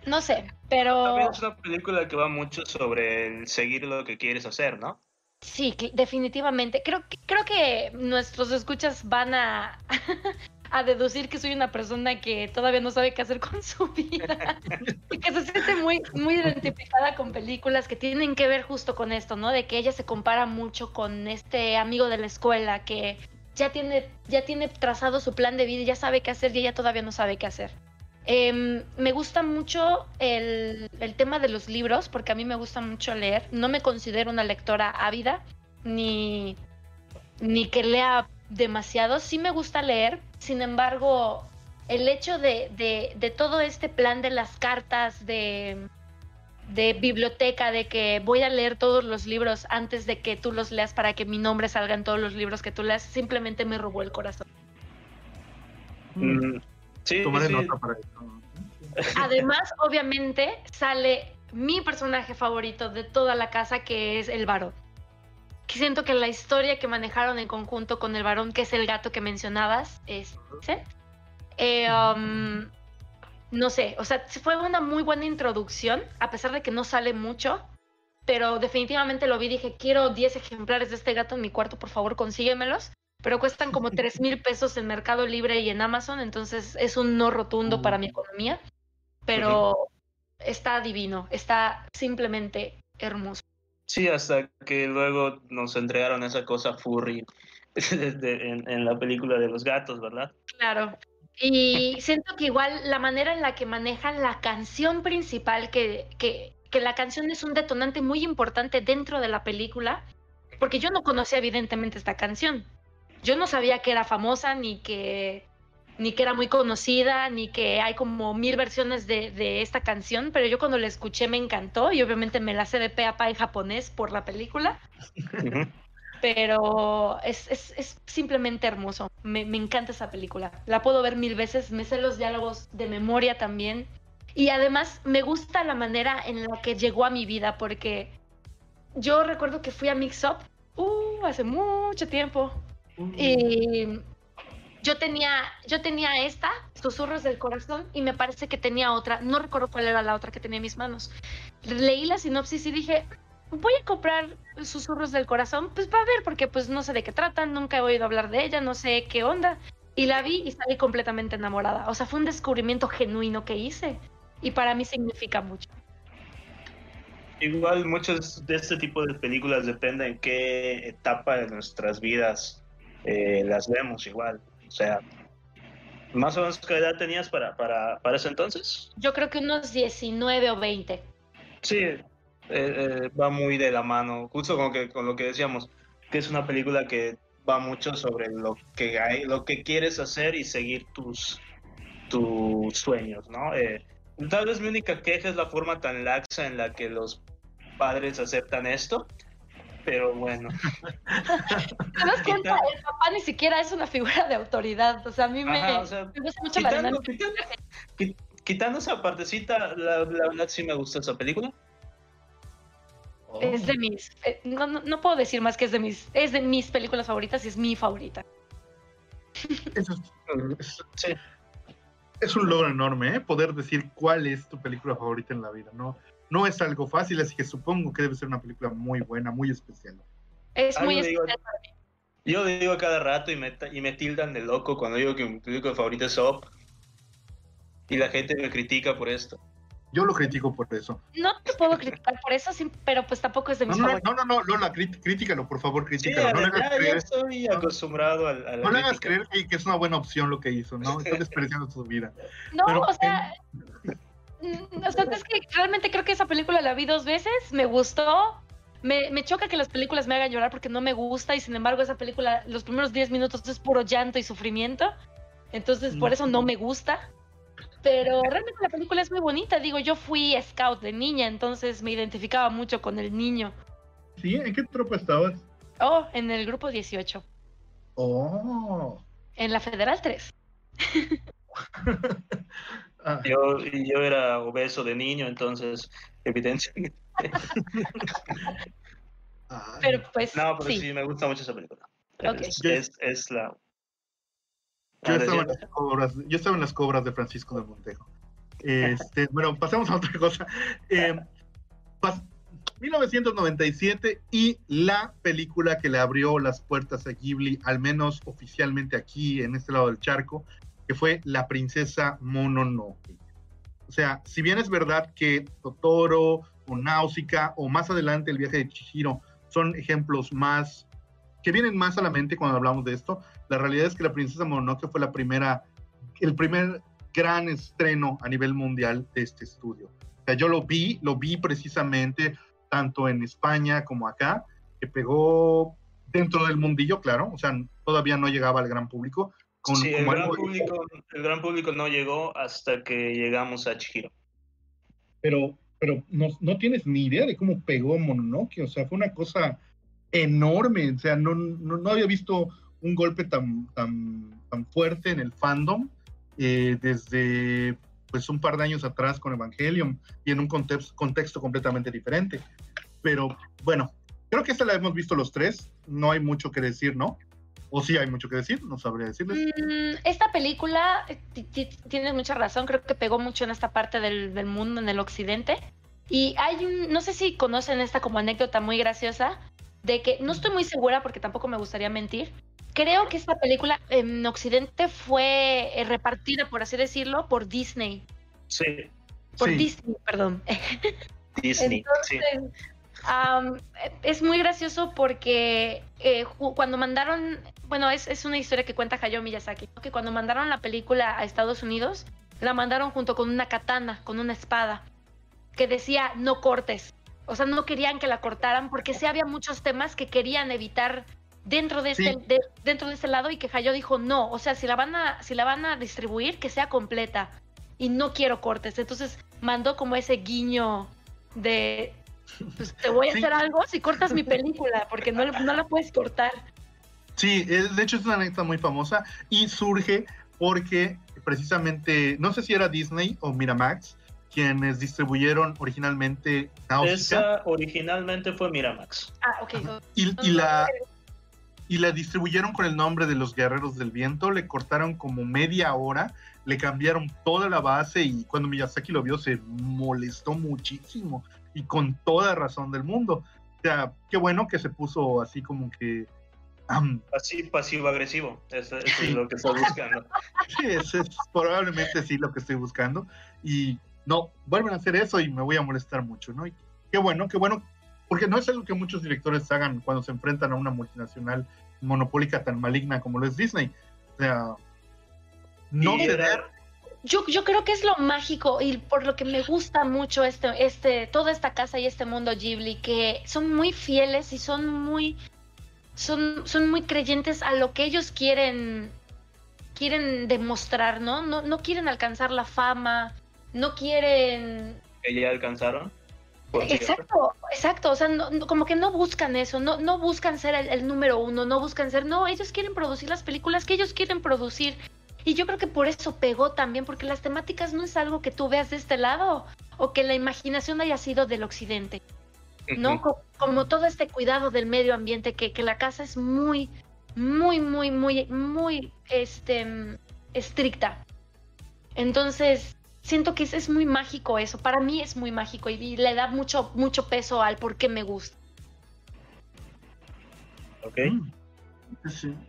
no sé, pero... También es una película que va mucho sobre el seguir lo que quieres hacer, ¿no? Sí, definitivamente. Creo que, creo que nuestros escuchas van a, a deducir que soy una persona que todavía no sabe qué hacer con su vida y que se siente muy, muy identificada con películas que tienen que ver justo con esto, ¿no? De que ella se compara mucho con este amigo de la escuela que ya tiene, ya tiene trazado su plan de vida y ya sabe qué hacer y ella todavía no sabe qué hacer. Em, me gusta mucho el, tema de los libros, porque a mí me gusta mucho leer. No me considero una lectora ávida, ni, ni que lea demasiado. Sí me gusta leer, sin embargo, el hecho de, de, todo este plan de las cartas, de, de biblioteca, de que voy a leer todos los libros antes de que tú los leas para que mi nombre salga en todos los libros que tú leas, simplemente me robó el corazón. Mm, Sí, Además, obviamente, sale mi personaje favorito de toda la casa, que es el varón. Que siento que la historia que manejaron en conjunto con el varón, que es el gato que mencionabas, es... Eh, um, no sé, o sea, fue una muy buena introducción, a pesar de que no sale mucho, pero definitivamente lo vi y dije, quiero 10 ejemplares de este gato en mi cuarto, por favor, consíguemelos pero cuestan como 3 mil pesos en Mercado Libre y en Amazon, entonces es un no rotundo para mi economía, pero está divino, está simplemente hermoso. Sí, hasta que luego nos entregaron esa cosa furry en, la película de los gatos, ¿verdad? Claro. Y siento que igual la manera en la que manejan la canción principal, que, que, que la canción es un detonante muy importante dentro de la película, porque yo no conocía evidentemente esta canción yo no sabía que era famosa ni que ni que era muy conocida, ni que hay como mil versiones de, esta canción, pero yo cuando la escuché me encantó y obviamente me la sé de pe a pa en japonés por la película. pero es, es, simplemente hermoso. Me, me, encanta esa película. La puedo ver mil veces, me sé los diálogos de memoria también. Y además me gusta la manera en la que llegó a mi vida, porque yo recuerdo que fui a Mix Up uh, hace mucho tiempo Y yo tenía, yo tenía esta, Susurros del Corazón, y me parece que tenía otra, no recuerdo cuál era la otra que tenía en mis manos. Leí la sinopsis y dije, voy a comprar Susurros del Corazón, pues para ver, porque pues no sé de qué tratan, nunca he oído hablar de ella, no sé qué onda. Y la vi y salí completamente enamorada. O sea, fue un descubrimiento genuino que hice y para mí significa mucho. Igual muchos de este tipo de películas dependen en qué etapa de nuestras vidas eh, las vemos igual. O sea, ¿más o menos qué edad tenías para, para, para ese entonces? Yo creo que unos 19 o 20. Sí, eh, eh, va muy de la mano, justo con, que, con lo que decíamos, que es una película que va mucho sobre lo que hay, lo que quieres hacer y seguir tus, tus sueños, ¿no? Eh, tal vez mi única queja es la forma tan laxa en la que los padres aceptan esto, pero bueno. ¿Te das cuenta? El papá ni siquiera es una figura de autoridad. O sea, a mí me, gusta mucho la dinámica. Quitando, esa partecita, la, verdad sí me gusta esa película. Es de mis. Eh, no, no, puedo decir más que es de mis. Es de mis películas favoritas y es mi favorita. Eso es, sí. es un logro enorme, ¿eh? Poder decir cuál es tu película favorita en la vida, ¿no? No es algo fácil, así que supongo que debe ser una película muy buena, muy especial. Es muy especial para mí. Yo digo cada rato y me, y me tildan de loco cuando digo que mi película favorita es Up. Y la gente me critica por esto. Yo lo critico por eso. No te puedo criticar por eso, pero pues tampoco es de mis no, no, No, no, no, Lola, críticalo, por favor, críticalo. no le hagas creer, estoy acostumbrado a, la No le hagas creer que, es una buena opción lo que hizo, ¿no? Estás desperdiciando su vida. No, o sea... o sea, es que realmente creo que esa película la vi dos veces, me gustó. Me, me, choca que las películas me hagan llorar porque no me gusta y sin embargo esa película, los primeros 10 minutos es puro llanto y sufrimiento. Entonces por eso no me gusta. Pero realmente la película es muy bonita. Digo, yo fui scout de niña, entonces me identificaba mucho con el niño. ¿Sí? ¿En qué tropa estabas? Oh, en el grupo 18. Oh. En la Federal 3. Ah. Yo, yo era obeso de niño, entonces, evidentemente. pero pues. No, pero sí. me gusta mucho esa película. Es, la. Yo estaba, en las cobras, yo estaba en las cobras de Francisco de Montejo. Este, bueno, pasemos a otra cosa. 1997 eh, y la película que le abrió las puertas a Ghibli, al menos oficialmente aquí en este lado del charco, fue La princesa Mononoke. O sea, si bien es verdad que Totoro o Náusica o más adelante el viaje de Chihiro son ejemplos más que vienen más a la mente cuando hablamos de esto, la realidad es que La princesa Mononoke fue la primera el primer gran estreno a nivel mundial de este estudio. O sea, yo lo vi, lo vi precisamente tanto en España como acá, que pegó dentro del mundillo, claro, o sea, todavía no llegaba al gran público, sí, el, gran público, el gran público no llegó hasta que llegamos a Chihiro. Pero, pero no, no tienes ni idea de cómo pegó Mononoke, o sea, fue una cosa enorme, o sea, no, no, había visto un golpe tan, tan, tan fuerte en el fandom eh, desde pues un par de años atrás con Evangelion y en un contexto, contexto completamente diferente. Pero bueno, creo que esta la hemos visto los tres, no hay mucho que decir, ¿no? ¿O sí hay mucho que decir? No sabría decirles. Mm, esta película, eh, tienes mucha razón, creo que pegó mucho en esta parte del, mundo, en el occidente. Y hay un, no sé si conocen esta como anécdota muy graciosa, de que no estoy muy segura porque tampoco me gustaría mentir. Creo que esta película en Occidente fue eh, repartida, por así decirlo, por Disney. Sí. Por Disney, perdón. Disney, sí es muy gracioso porque eh, cuando mandaron, bueno, es, es, una historia que cuenta Hayao Miyazaki, que cuando mandaron la película a Estados Unidos, la mandaron junto con una katana, con una espada, que decía no cortes. O sea, no querían que la cortaran porque sí había muchos temas que querían evitar dentro de, este, dentro de ese lado y que Hayao dijo no, o sea, si la van a si la van a distribuir que sea completa y no quiero cortes. Entonces mandó como ese guiño de pues te voy a hacer algo si cortas mi película, porque no, no la puedes cortar. Sí, de hecho es una anécdota muy famosa y surge porque precisamente, no sé si era Disney o Miramax, quienes distribuyeron originalmente Esa originalmente fue Miramax. Ah, ok. Y, la, y la distribuyeron con el nombre de los Guerreros del Viento, le cortaron como media hora, le cambiaron toda la base y cuando Miyazaki lo vio se molestó muchísimo y con toda razón del mundo. O sea, qué bueno que se puso así como que... así pasivo-agresivo, eso, es lo que estoy buscando. sí, eso es probablemente sí lo que estoy buscando. Y no, vuelven a hacer eso y me voy a molestar mucho, ¿no? Y qué bueno, qué bueno porque no es algo que muchos directores hagan cuando se enfrentan a una multinacional monopólica tan maligna como lo es Disney. O sea, no ceder. Yo, yo creo que es lo mágico y por lo que me gusta mucho este, este, toda esta casa y este mundo Ghibli, que son muy fieles y son muy, son, son muy creyentes a lo que ellos quieren, quieren demostrar, ¿no? No, no quieren alcanzar la fama, no quieren... ¿Que ya alcanzaron? Exacto, exacto, o sea, como que no buscan eso, no, no buscan ser el, número uno, no buscan ser, no, ellos quieren producir las películas que ellos quieren producir. Y yo creo que por eso pegó también, porque las temáticas no es algo que tú veas de este lado o que la imaginación haya sido del occidente, ¿no? Como, todo este cuidado del medio ambiente, que, que la casa es muy, muy, muy, muy, muy, este, estricta. Entonces, siento que es, muy mágico eso. Para mí es muy mágico y, le da mucho, mucho peso al por qué me gusta. Ok. Mm.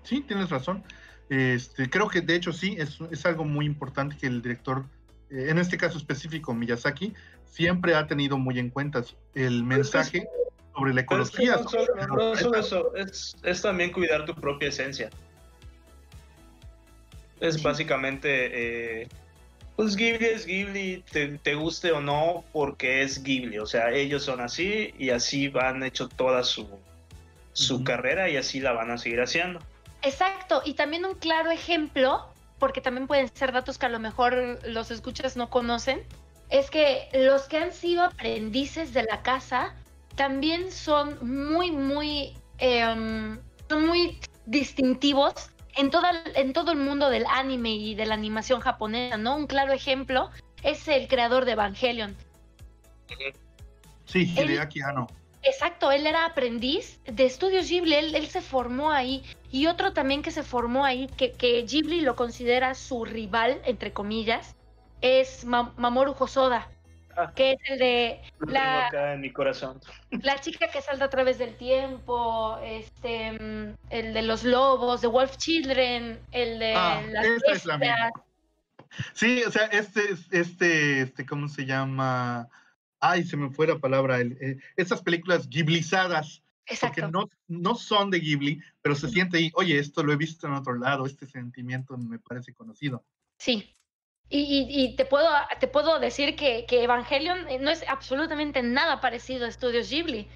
Sí, tienes razón. Este, creo que de hecho sí, es, es algo muy importante que el director, eh, en este caso específico Miyazaki, siempre ha tenido muy en cuenta el mensaje sobre la ecología. no, solo eso, es, es, también cuidar tu propia esencia. Es básicamente eh, pues Ghibli es Ghibli, te, guste o no, porque es Ghibli. O sea, ellos son así y así van hecho toda su, su carrera y así la van a seguir haciendo. Exacto, y también un claro ejemplo, porque también pueden ser datos que a lo mejor los escuchas no conocen, es que los que han sido aprendices de la casa también son muy, muy, em, son muy distintivos en, toda, en todo el mundo del anime y de la animación japonesa, ¿no? Un claro ejemplo es el creador de Evangelion. Sí, Hideaki Anno. Exacto, él era aprendiz de estudios Ghibli, él, se formó ahí. Y otro también que se formó ahí, que, que Ghibli lo considera su rival, entre comillas, es Mamoru Hosoda. Ah. que es el de la, en mi corazón. La chica que salta a través del tiempo, este, el de los lobos, de Wolf Children, el de ah, las la Sí, o sea, este, este, este, ¿cómo se llama? Ay, se me fue la palabra. El, eh, estas películas ghiblizadas. Exacto. Porque no, no son de Ghibli, pero se siente ahí, oye, esto lo he visto en otro lado, este sentimiento me parece conocido. Sí, y, te, puedo, te puedo decir que, que, Evangelion eh, no es absolutamente nada parecido a Estudios Ghibli.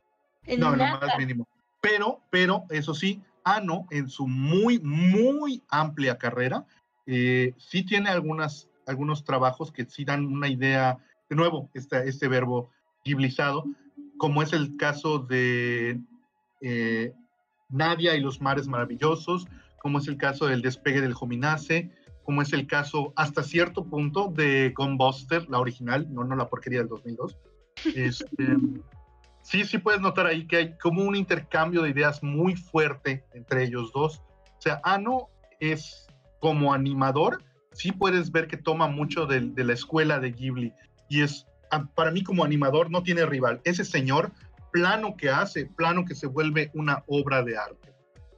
No, no, más mínimo. Pero, pero, eso sí, Ano, en su muy, muy amplia carrera, eh, sí tiene algunas, algunos trabajos que sí dan una idea, de nuevo, este, este verbo ghiblizado, como es el caso de eh, Nadia y los mares maravillosos, como es el caso del despegue del Jominace, como es el caso hasta cierto punto de Gunbuster, la original, no, no la porquería del 2002. Este, sí, sí puedes notar ahí que hay como un intercambio de ideas muy fuerte entre ellos dos. O sea, Ano es como animador, sí puedes ver que toma mucho de, de la escuela de Ghibli y es, para mí como animador no tiene rival. Ese señor, plano que hace, plano que se vuelve una obra de arte.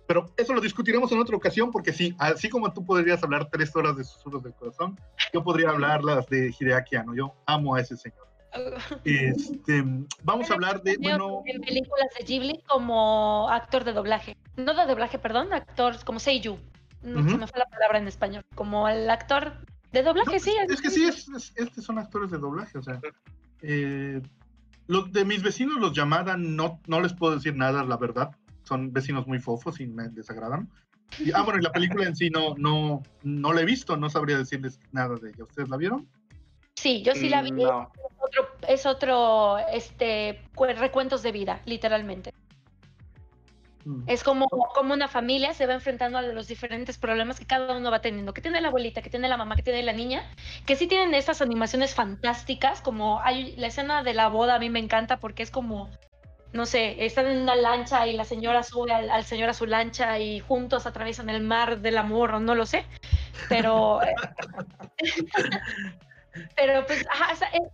Pero eso lo discutiremos en otra ocasión, porque sí, así como tú podrías hablar tres horas de susurros del corazón, yo podría hablar las de Hideaki Anno. Yo amo a ese señor. Este, vamos a habber de, bueno... En películas de Ghibli como actor de doblaje. No de doblaje, perdón, actor como Seiyu. No se me fue la palabra en español. Como el actor de doblaje, sí. Es, que sí, es, estos son actores de doblaje, o sea... Eh, los de mis vecinos, los llamada, no, no les puedo decir nada, la verdad son vecinos muy fofos y me desagradan. Y, ah, bueno, y la película en sí no, no, no la he visto, no sabría decirles nada de ella. ¿Ustedes la vieron? Sí, yo sí la vi. Es otro, este, recuentos de vida, literalmente. Es como, como una familia se va enfrentando a los diferentes problemas que cada uno va teniendo, que tiene la abuelita, que tiene la mamá, que tiene la niña, que sí tienen estas animaciones fantásticas, como hay la escena de la boda a mí me encanta porque es como no sé, están en una lancha y la señora sube al, señor a su lancha y juntos atraviesan el mar del amor, o no lo sé. Pero. Pero pues,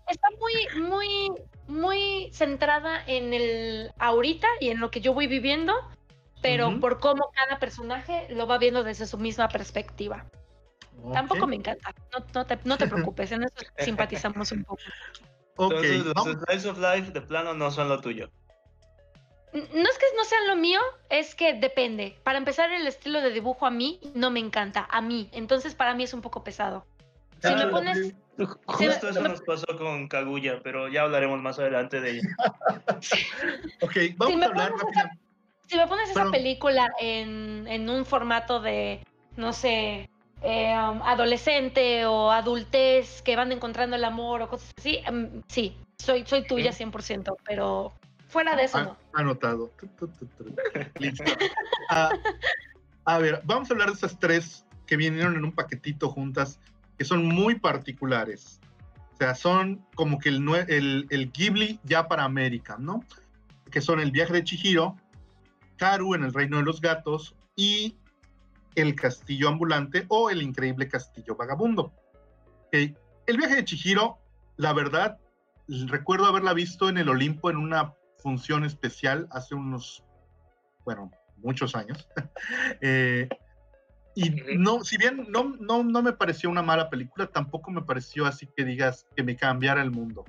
está muy, muy, muy centrada en el ahorita y en lo que yo voy viviendo, pero por cómo cada personaje lo va viendo desde su misma perspectiva. Tampoco me encanta, no, te, no te, preocupes, en eso simpatizamos un poco. Entonces, los Slice of Life de plano no son lo tuyo. No es que no sean lo mío, es que depende. Para empezar, el estilo de dibujo a mí no me encanta, a mí. Entonces, para mí es un poco pesado. Si me pones. Justo eso nos pasó con Kaguya, pero ya hablaremos más adelante de ella. ok, vamos a hablar si me pones esa película en, en, un formato de, no sé, eh, um, adolescente o adultez que van encontrando el amor o cosas así, em, sí, soy, soy tuya 100%, pero fuera de eso no. Anotado. Listo. Ah, a ver, vamos a hablar de esas tres que vinieron en un paquetito juntas, que son muy particulares. O sea, son como que el, el, el Ghibli ya para América, ¿no? Que son el viaje de Chihiro, Karu en el reino de los gatos y el castillo ambulante o el increíble castillo vagabundo. El viaje de Chihiro, la verdad, recuerdo haberla visto en el Olimpo en una función especial hace unos, bueno, muchos años. Eh, y no, si bien no, no, no me pareció una mala película, tampoco me pareció así que digas que me cambiara el mundo.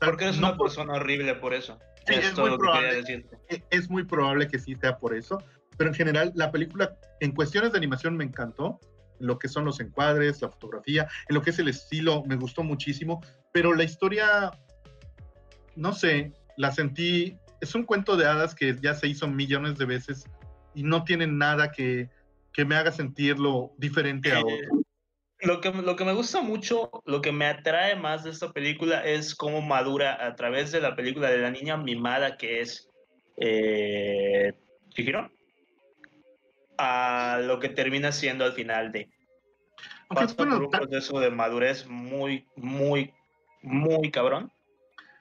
Porque eres una persona horrible por eso. Es, muy probable, e, es muy probable que sí sea por eso, pero en general la película en cuestiones de animación me encantó, lo que son los encuadres, la fotografía, en lo que es el estilo, me gustó muchísimo, pero la historia, no sé, la sentí, es un cuento de hadas que ya se hizo millones de veces y no tiene nada que, que me haga sentirlo diferente a eh, otro. Lo que, lo que me gusta mucho, lo que me atrae más de esta película es cómo madura a través de la película de la niña mimada que es eh, Chihiro a lo que termina siendo al final de. Pasa por un proceso de madurez muy, muy, muy cabrón.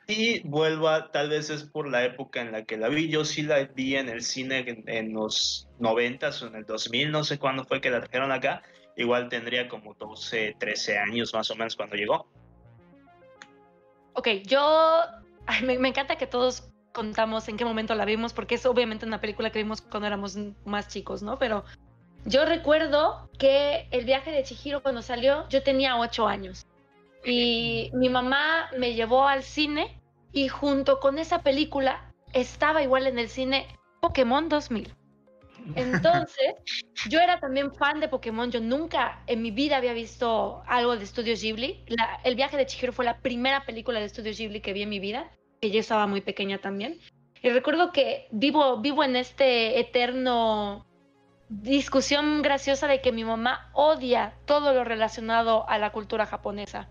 Y vuelva, tal vez es por la época en la que la vi. Yo sí la vi en el cine en, los 90 o en el 2000, no sé cuándo fue que la trajeron acá. Igual tendría como 12, 13 años más o menos cuando llegó. Ok, yo. me, encanta que todos contamos en qué momento la vimos, porque es obviamente una película que vimos cuando éramos más chicos, ¿no? Pero yo recuerdo que el viaje de Chihiro cuando salió, yo tenía ocho años. Y mi mamá me llevó al cine y junto con esa película estaba igual en el cine Pokémon 2000. Entonces, yo era también fan de Pokémon. Yo nunca en mi vida había visto algo de Studio Ghibli. el viaje de Chihiro fue la primera película de Studio Ghibli que vi en mi vida que yo estaba muy pequeña también. Y recuerdo que vivo, vivo en este eterno discusión graciosa de que mi mamá odia todo lo relacionado a la cultura japonesa.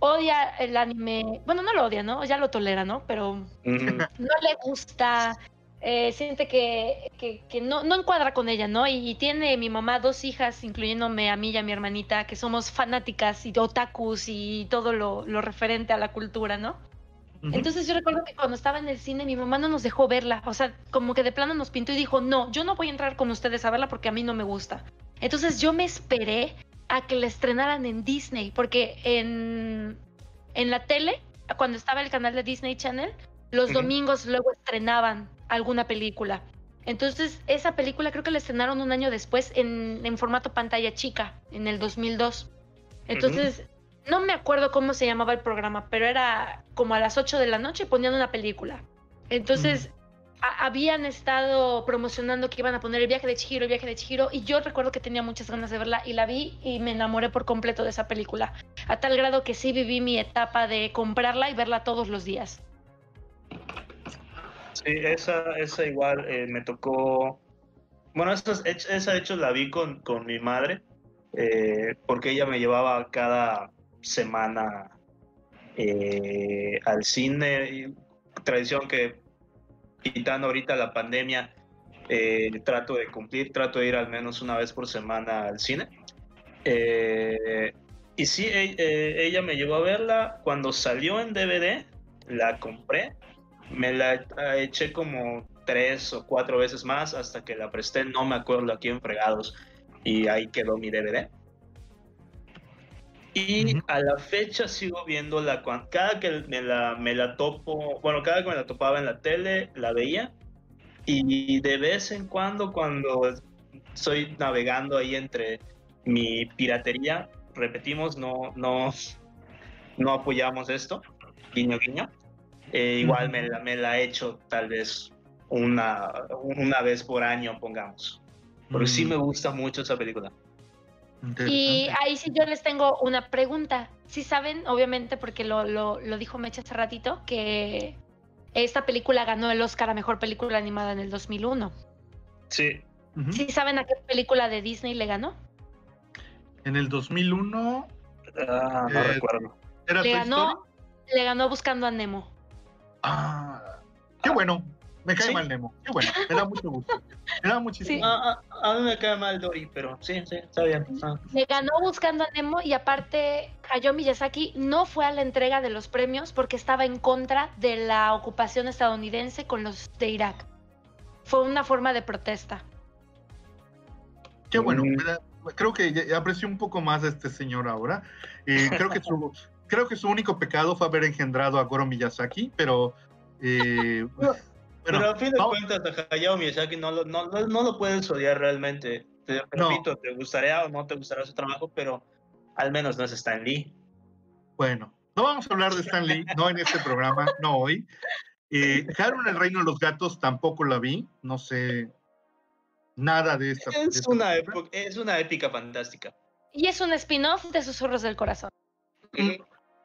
Odia el anime, bueno, no lo odia, ¿no? Ya lo tolera, ¿no? Pero no le gusta, eh, siente que, que, no, no, encuadra con ella, ¿no? Y, tiene mi mamá dos hijas, incluyéndome a mí y a mi hermanita, que somos fanáticas y otakus y todo lo, lo referente a la cultura, ¿no? Entonces yo recuerdo que cuando estaba en el cine mi mamá no nos dejó verla, o sea, como que de plano nos pintó y dijo, no, yo no voy a entrar con ustedes a verla porque a mí no me gusta. Entonces yo me esperé a que la estrenaran en Disney, porque en, en la tele, cuando estaba el canal de Disney Channel, los domingos luego estrenaban alguna película. Entonces esa película creo que la estrenaron un año después en, en formato pantalla chica, en el 2002. Entonces no me acuerdo cómo se llamaba el programa, pero era como a las 8 de la noche ponían una película. Entonces, habían estado promocionando que iban a poner el viaje de Chihiro, el viaje de Chihiro, y yo recuerdo que tenía muchas ganas de verla y la vi y me enamoré por completo de esa película, a tal grado que sí viví mi etapa de comprarla y verla todos los días. Sí, esa, esa igual eh, me tocó. Bueno, esa, esa de hecho la vi con, con mi madre, eh, porque ella me llevaba cada semana eh, al cine, tradición que quitando ahorita la pandemia, trato de cumplir, trato de ir al menos una vez por semana al cine. Y sí, e, ella me llevó a verla cuando salió en DVD, la compré me la eché como tres o cuatro veces más hasta que la presté, no me acuerdo a quién fregados, y ahí quedó mi DVD. Y a la fecha sigo viéndola, cada que me la, me la topo, bueno, cada que me la topaba en la tele, la veía, y de vez en cuando, cuando estoy navegando ahí entre mi piratería, repetimos, no, no, no apoyamos esto, guiño, guiño. Eh, igual me la, me la he hecho tal vez una, una vez por año, pongamos. Porque sí mm. me gusta mucho esa película. Y ahí sí yo les tengo una pregunta. Si saben, obviamente, porque lo, lo, lo dijo Mecha hace ratito, que esta película ganó el Oscar a Mejor Película Animada en el 2001. Sí. ¿Sí saben a qué película de Disney le ganó? En el 2001... Ah, no eh, recuerdo. ¿Era le, ganó, le ganó Buscando a Nemo. Ah, qué bueno. Me cae mal Nemo. Qué bueno. Me da mucho gusto. Me da muchísimo. Ah, ah, a, mí me cae mal Dory, pero sí, sí, está bien. Le ganó buscando a Nemo y aparte Hayao Miyazaki no fue a la entrega de los premios porque estaba en contra de la ocupación estadounidense con los de Irak. Fue una forma de protesta. Qué bueno. Mm. Creo que aprecio un poco más a este señor ahora. Eh, creo que su, creo que su único pecado fue haber engendrado a Goro Miyazaki, pero eh, pero a fin de cuentas, a Hayao Miyazaki no lo, no, no, lo puedes odiar realmente. Te repito, te gustaría o no te gustará su trabajo, pero al menos no es Stan Lee. Bueno, no vamos a hablar de Stan Lee, no en este programa, no hoy. Eh, en el Reino de los Gatos tampoco la vi, no sé nada de esta. Es, una, es una épica fantástica. Y es un spin-off de Susurros del Corazón.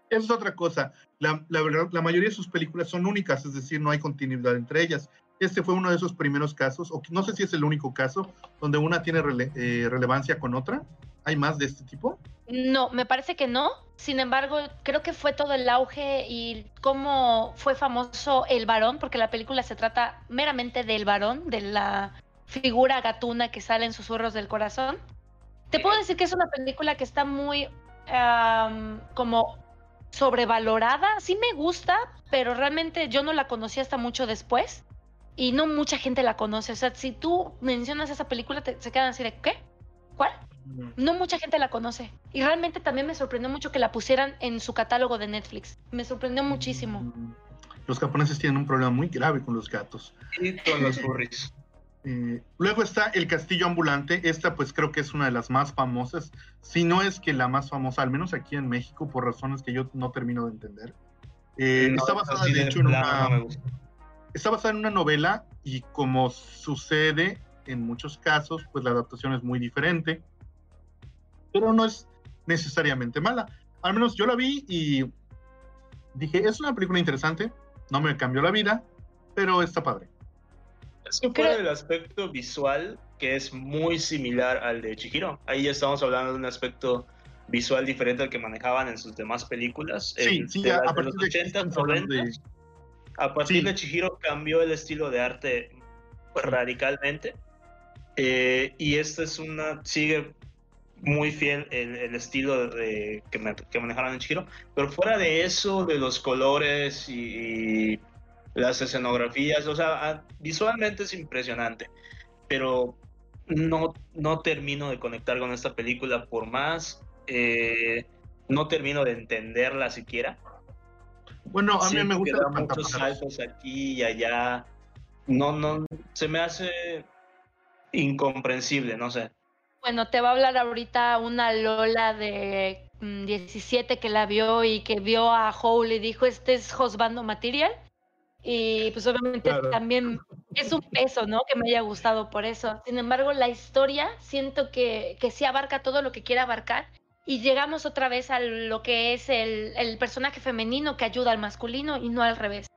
Es otra cosa. La, la, mayoría de sus películas son únicas, es decir, no hay continuidad entre ellas. Este fue uno de esos primeros casos, o no sé si es el único caso, donde una tiene eh, relevancia con otra. ¿Hay más de este tipo? No, me parece que no. Sin embargo, creo que fue todo el auge y cómo fue famoso el varón, porque la película se trata meramente del varón, de la figura gatuna que sale en Susurros del Corazón. Te puedo decir que es una película que está muy como sobrevalorada. Sí me gusta, pero realmente yo no la conocí hasta mucho después. Y no mucha gente la conoce. O sea, si tú mencionas esa película, te, se quedan así de ¿qué? ¿Cuál? No mucha gente la conoce. Y realmente también me sorprendió mucho que la pusieran en su catálogo de Netflix. Me sorprendió muchísimo. Mm. Los japoneses tienen un problema muy grave con los gatos. Y con los furries. Eh, luego está El Castillo Ambulante. Esta pues creo que es una de las más famosas, si no es que la más famosa, al menos aquí en México, por razones que yo no termino de entender. Eh, está basada, de hecho, en una, está basada en una novela y como sucede en muchos casos, pues la adaptación es muy diferente, pero no es necesariamente mala. Al menos yo la vi y dije, es una película interesante, no me cambió la vida, pero está padre. Es que fuera del aspecto visual, que es muy similar al de Chihiro. Ahí ya estamos hablando de un aspecto visual diferente al que manejaban en sus demás películas. Sí, sí, a, partir de los 80, 90. A partir de Chihiro cambió el estilo de arte radicalmente. Eh, y esta es una. sigue muy fiel el, estilo de, que, que, manejaron en Chihiro. Pero fuera de eso, de los colores y las escenografías, o sea, visualmente es impresionante, pero no, no termino de conectar con esta película por más, eh, no termino de entenderla siquiera. Bueno, a mí me gusta muchos saltos aquí y allá. No, no, se me hace incomprensible, no sé. Bueno, te va a hablar ahorita una Lola de 17 mm, que la vio y que vio a Hole y dijo, este es Josbando Material. Y pues obviamente también es un peso, ¿no? Que me haya gustado por eso. Sin embargo, la historia siento que, que sí abarca todo lo que quiere abarcar y llegamos otra vez a lo que es el, el, personaje femenino que ayuda al masculino y no al revés.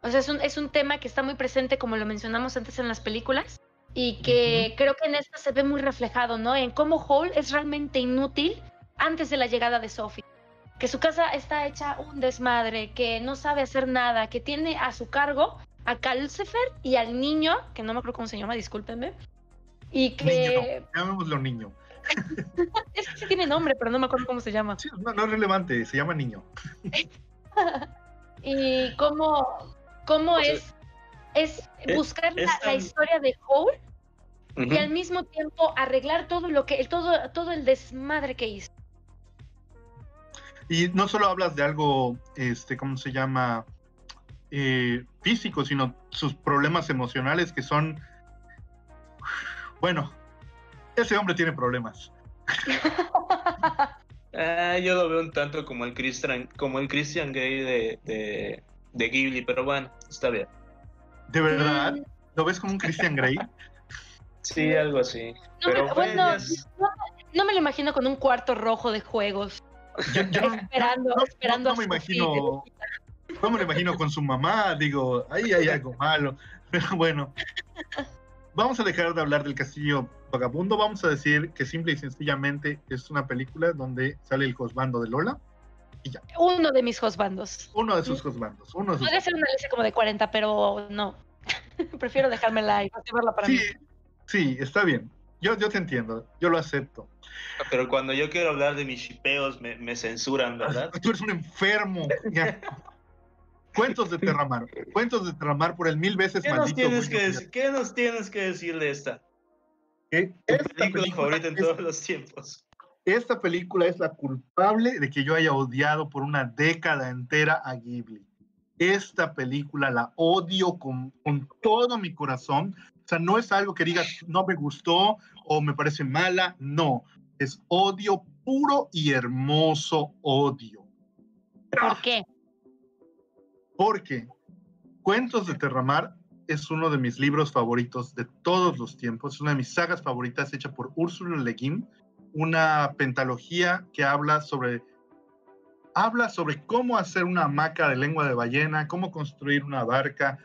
O sea, es un, es un tema que está muy presente, como lo mencionamos antes en las películas, y que creo que en esta se ve muy reflejado, ¿no? En cómo Hall es realmente inútil antes de la llegada de Sophie que su casa está hecha un desmadre, que no sabe hacer nada, que tiene a su cargo a Calcifer y al niño, que no me acuerdo cómo se llama, discúlpenme, y que... Niño, llamémoslo niño. es que sí tiene nombre, pero no me acuerdo cómo se llama. Sí, no, es relevante, se llama niño. y cómo, cómo es, es buscar la, historia de Hole y al mismo tiempo arreglar todo lo que, todo, todo el desmadre que hizo. Y no solo hablas de algo, este, ¿cómo se llama? Eh, físico, sino sus problemas emocionales que son, bueno, ese hombre tiene problemas. Ah, yo lo veo un tanto como el Christian, como el Christian Gay de, de, Ghibli, pero bueno, está bien. ¿De verdad? ¿Lo ves como un Christian Grey? sí, algo así. No, pero bueno, no, me lo imagino con un cuarto rojo de juegos. Esperando, esperando. No, me imagino. No me lo imagino con su mamá, digo, ahí hay algo malo. Pero bueno, vamos a dejar de hablar del castillo vagabundo. Vamos a decir que simple y sencillamente es una película donde sale el josbando de Lola y ya. Uno de mis josbandos. Uno de sus josbandos. Uno Podría ser una lista como de 40, pero no. Prefiero dejármela y verla para sí, mí. Sí, está bien. Yo, yo te entiendo, yo lo acepto. Pero cuando yo quiero hablar de mis chipeos me, me censuran, ¿verdad? Tú eres un enfermo. Cuentos de Terramar. Cuentos de Terramar por el mil veces ¿Qué Nos tienes que decir, ¿Qué nos tienes que decir de esta? Esta película, favorita en todos los tiempos. Esta película es la culpable de que yo haya odiado por una década entera a Ghibli. Esta película la odio con, con todo mi corazón. O sea, no es algo que digas no me gustó o me parece mala. No, es odio puro y hermoso odio. ¿Por qué? porque Cuentos de Terramar es uno de mis libros favoritos de todos los tiempos, es una de mis sagas favoritas hecha por Ursula Le Guin, una pentalogía que habla sobre habla sobre cómo hacer una hamaca de lengua de ballena, cómo construir una barca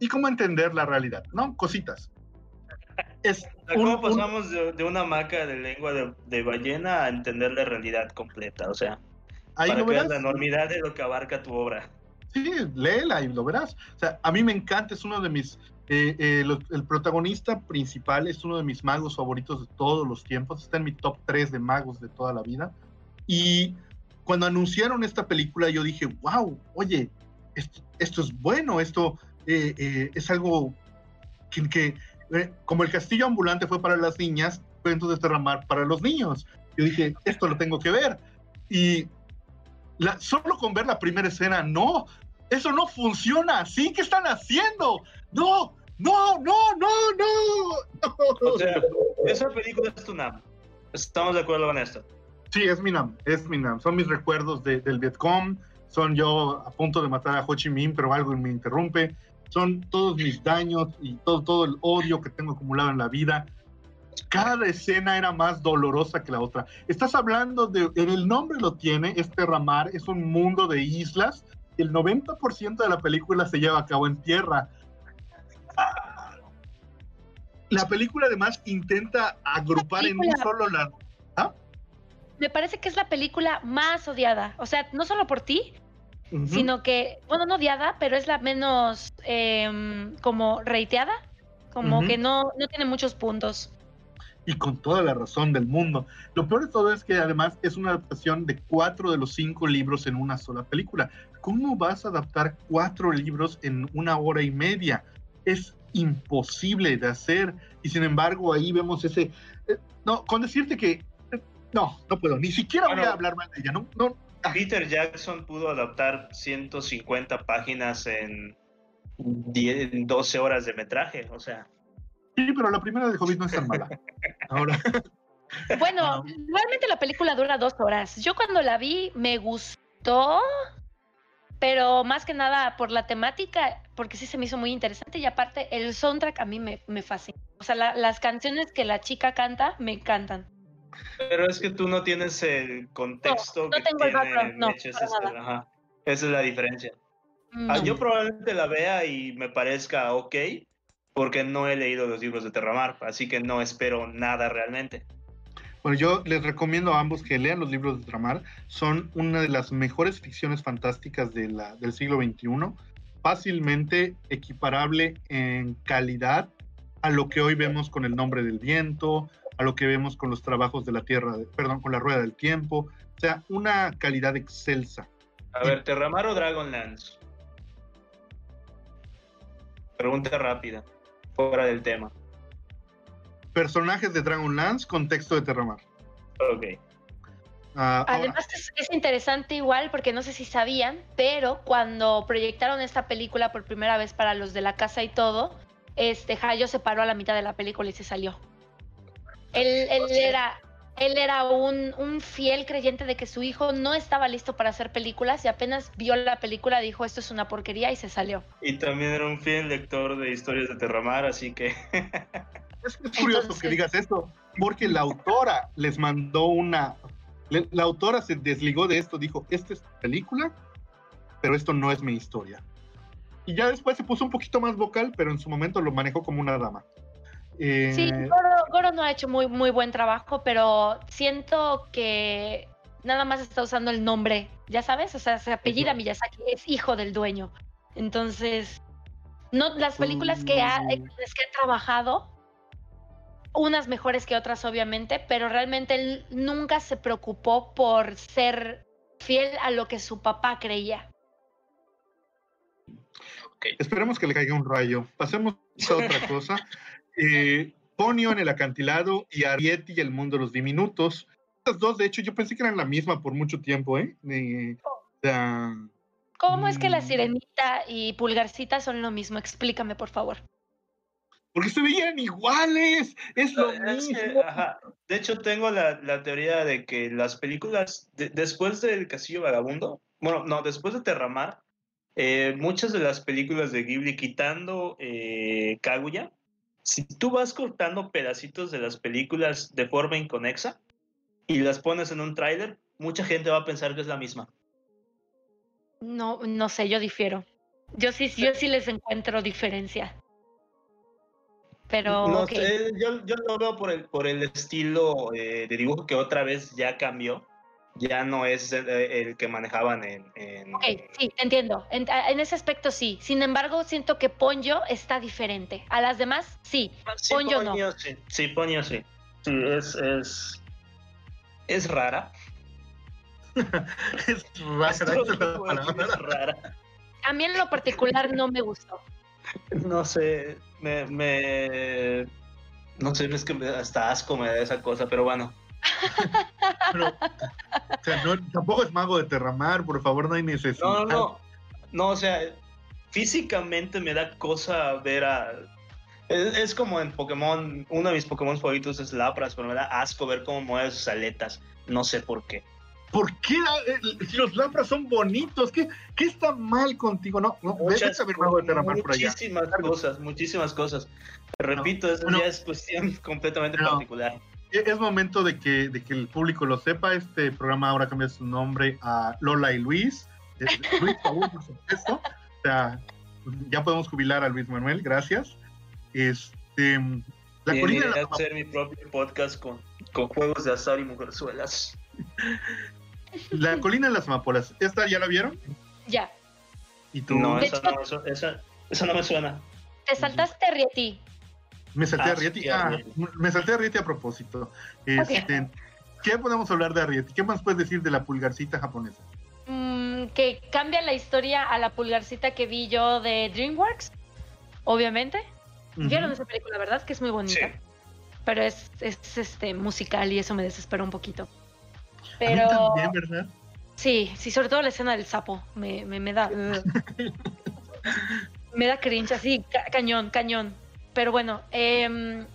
y cómo entender la realidad, ¿no? Cositas. Es ¿Cómo pasamos de, una hamaca de lengua de, ballena a entender la realidad completa? O sea, Ahí para que la enormidad de lo que abarca tu obra. Sí, léela y lo verás. O sea, a mí me encanta, es uno de mis, eh, eh, el protagonista principal es uno de mis magos favoritos de todos los tiempos, está en mi top 3 de magos de toda la vida. Y cuando anunciaron esta película yo dije, wow, oye, esto, es bueno, esto eh, es algo que, que como el castillo ambulante fue para las niñas, fue entonces derramar para los niños. Yo dije, esto lo tengo que ver. Y la, solo con ver la primera escena, no, eso no funciona así. ¿Qué están haciendo? No, no, no, no, no. O sea, esa película es tu NAM. Estamos de acuerdo con esto. Sí, es mi NAM, es mi NAM. Son mis recuerdos del Vietcong. Son yo a punto de matar a Ho Chi Minh, pero algo me interrumpe. Son todos mis daños y todo, todo el odio que tengo acumulado en la vida. Cada escena era más dolorosa que la otra. Estás hablando de, en el nombre lo tiene, este ramar es un mundo de islas el 90% de la película se lleva a cabo en tierra. La película además intenta agrupar en un solo lado. ¿Ah? Me parece que es la película más odiada. O sea, no solo por ti, sino que, bueno, no odiada, pero es la menos em, como reiteada, como que no, no tiene muchos puntos y con toda la razón del mundo. Lo peor de todo es que además es una adaptación de cuatro de los cinco libros en una sola película. ¿Cómo vas a adaptar cuatro libros en una hora y media? Es imposible de hacer y sin embargo ahí vemos ese... Eh, no, con decirte que... Eh, no, no puedo, ni siquiera voy a hablar mal de ella, ¿no? no. Peter Jackson pudo adaptar 150 páginas en 12 horas de metraje, o sea... Sí, pero la primera de Hobbit no es tan mala. Ahora. Bueno, realmente la película dura dos horas. Yo cuando la vi me gustó, pero más que nada por la temática, porque sí se me hizo muy interesante y aparte el soundtrack a mí me, me fascina. O sea, las canciones que la chica canta me encantan. Pero es que tú no tienes el contexto. No, tengo el background, no. Esa es la diferencia. Ah, yo probablemente la vea y me parezca ok, porque no he leído los libros de Terramar, así que no espero nada realmente. Bueno, yo les recomiendo a ambos que lean los libros de Terramar. Son una de las mejores ficciones fantásticas de la, del siglo XXI, fácilmente equiparable en calidad a lo que hoy vemos con el nombre del viento, a lo que vemos con los trabajos de la tierra, perdón, con la rueda del tiempo, o sea, una calidad excelsa. A ver, ¿Terramar o Dragonlance? Pregunta rápida, fuera del tema. Personajes de Dragonlance, contexto de Terramar. Ok. Ah, Además es, interesante igual porque no sé si sabían, pero cuando proyectaron esta película por primera vez para los de la casa y todo, este Hayo se paró a la mitad de la película y se salió. Él, él era, él era un, un, fiel creyente de que su hijo no estaba listo para hacer películas y apenas vio la película dijo esto es una porquería y se salió. Y también era un fiel lector de historias de Terramar, así que... es curioso que digas esto, porque la autora les mandó una la autora se desligó de esto, dijo, esta es película, pero esto no es mi historia. Y ya después se puso un poquito más vocal, pero en su momento lo manejó como una dama. Eh, sí, Goro, no ha hecho muy, muy buen trabajo, pero siento que nada más está usando el nombre, ya sabes, o sea, se apellida Miyazaki, es hijo del dueño. Entonces, no, las películas que ha, que ha trabajado unas mejores que otras obviamente, pero realmente él nunca se preocupó por ser fiel a lo que su papá creía. Esperemos que le caiga un rayo. Pasemos a otra cosa. Eh, Ponio en el acantilado y Arieti y el mundo de los diminutos. Estas dos, de hecho, yo pensé que eran la misma por mucho tiempo, ¿eh? ¿Cómo es que la mm. sirenita y pulgarcita son lo mismo? Explícame, por favor porque se veían iguales, es lo mismo. De hecho, tengo la, teoría de que las películas, después del Castillo Vagabundo, bueno, no, después de Terramar, eh, muchas de las películas de Ghibli, quitando eh, Kaguya, si tú vas cortando pedacitos de las películas de forma inconexa y las pones en un tráiler, mucha gente va a pensar que es la misma. No, no sé, yo difiero. Yo sí, yo sí les encuentro diferencia. Pero. No sé, yo, yo, lo veo por el, por el estilo eh, de dibujo que otra vez ya cambió. Ya no es el, que manejaban en, en, Ok, sí, entiendo. En, en, ese aspecto sí. Sin embargo, siento que Ponyo está diferente. A las demás, sí. Ah, sí Ponyo, no. Sí, sí, Ponyo sí. Sí, es. Es, es rara. es rara. es rara. A mí en lo particular no me gustó. No sé, me, me, no sé, es que hasta asco me da esa cosa, pero bueno. tampoco es mago de Terramar, por favor, no hay necesidad. No, no, no, o sea, físicamente me da cosa ver a... Es, como en Pokémon, uno de mis Pokémon favoritos es Lapras, pero me da asco ver cómo mueve sus aletas, no sé por qué. ¿Por qué eh, si los Lapras son bonitos? ¿Qué, ¿Qué, está mal contigo? No, no Muchas, saber por allá. Muchísimas cosas, muchísimas cosas. repito, eso ya es cuestión completamente particular. E, es momento de que, de que el público lo sepa. Este programa ahora cambia su nombre a Lola y Luis. Luis por supuesto. O sea, ya podemos jubilar a Luis Manuel, gracias. Este, la colina de hacer mi propio podcast con, con juegos de azar y mujerzuelas. La colina de las amapolas, ¿esta ya la vieron? Ya. ¿Y tú? No, esa, no, no me suena. Te saltaste a Rieti. Me salté a Rieti. Ah, me salté a Rieti a propósito. Este, ¿Qué podemos hablar de Rieti? ¿Qué más puedes decir de la pulgarcita japonesa? Mm, que cambia la historia a la pulgarcita que vi yo de DreamWorks, obviamente. Vieron esa película, ¿verdad? Que es muy bonita. Pero es, es este musical y eso me desespera un poquito. Pero. también, ¿verdad? Sí, sí, sobre todo la escena del sapo. Me, me, da. me da cringe, así, cañón, cañón. Pero bueno, em,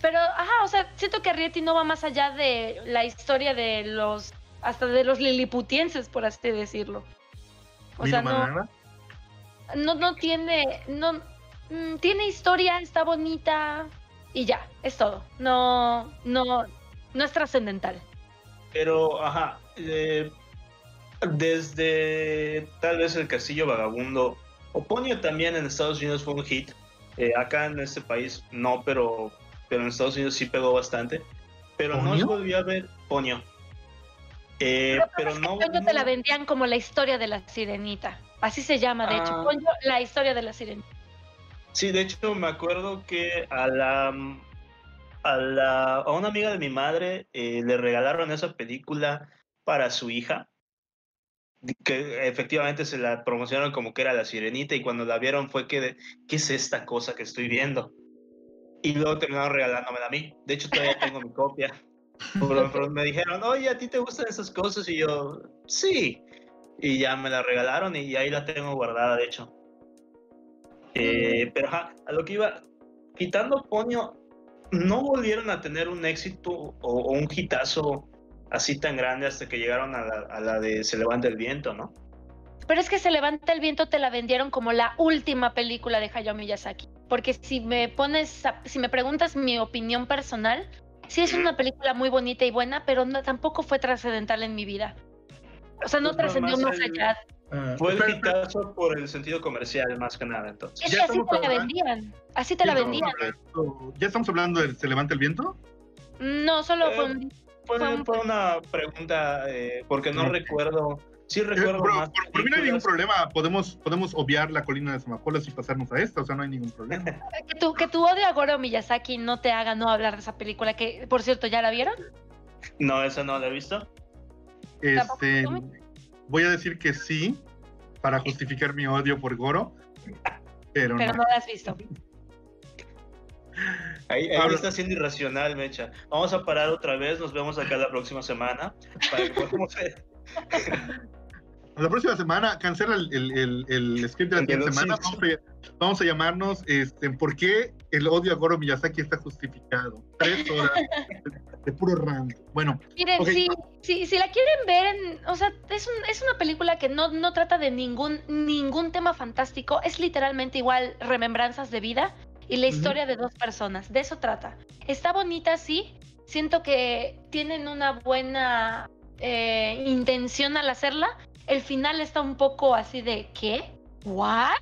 pero, ajá, o sea, siento que Rieti no va más allá de la historia de los. hasta de los liliputienses, por así decirlo. O sea, no. No, no tiene. No, mm, tiene historia, está bonita y ya, es todo. No, no, no es trascendental. Pero, ajá, eh, desde tal vez el Castillo Vagabundo, Oponio también en Estados Unidos fue un hit. Eh, acá en este país no, pero, pero en Estados Unidos sí pegó bastante. Pero no se volvió a ver Ponio. Eh, pero, no, te la vendían como la historia de la sirenita. Así se llama, de hecho. Ah. la historia de la sirenita. Sí, de hecho me acuerdo que a la a, la, a una amiga de mi madre eh, le regalaron esa película para su hija. Que efectivamente se la promocionaron como que era la sirenita y cuando la vieron fue que, ¿qué es esta cosa que estoy viendo? Y luego terminaron regalándomela a mí. De hecho, todavía tengo mi copia. Pero, me dijeron, oye, ¿a ti te gustan esas cosas? Y yo, sí. Y ya me la regalaron y ahí la tengo guardada, de hecho. Eh, pero a lo que iba, quitando Ponio, no volvieron a tener un éxito o, un hitazo así tan grande hasta que llegaron a la, a la, de Se levanta el viento, ¿no? Pero es que Se levanta el viento te la vendieron como la última película de Hayao Miyazaki. Porque si me pones, si me preguntas mi opinión personal, sí es una película muy bonita y buena, pero no, tampoco fue trascendental en mi vida. O sea, no pues trascendió más allá. Ah, fue el hitazo por el sentido comercial, más que nada, entonces. Es que así te la vendían. Así te la vendían. ¿Ya estamos hablando de Se levanta el viento? No, solo fue un. Fue, una pregunta, eh, porque no recuerdo. Sí eh, recuerdo más. Por, mí no hay ningún problema. Podemos, podemos obviar la colina de Samapolas y pasarnos a esta. O sea, no hay ningún problema. que, tu, que tu odio a Goro Miyazaki no te haga no hablar de esa película. Que, por cierto, ¿ya la vieron? No, esa no la he visto. Este. Voy a decir que sí, para justificar mi odio por Goro. Pero, pero no. la has visto. Ahí, está siendo irracional, Mecha. Vamos a parar otra vez, nos vemos acá la próxima semana. Para que La próxima semana cancela el, el, el, script de la siguiente semana. Vamos a, llamarnos este, ¿Por qué el odio a Goro Miyazaki está justificado? Tres horas de, puro rand. Bueno. Miren, si, si, si, la quieren ver, o sea, es, un, es una película que no, no trata de ningún, ningún tema fantástico. Es literalmente igual remembranzas de vida y la historia de dos personas. De eso trata. Está bonita, sí. Siento que tienen una buena eh, intención al hacerla. El final está un poco así de ¿qué? ¿What?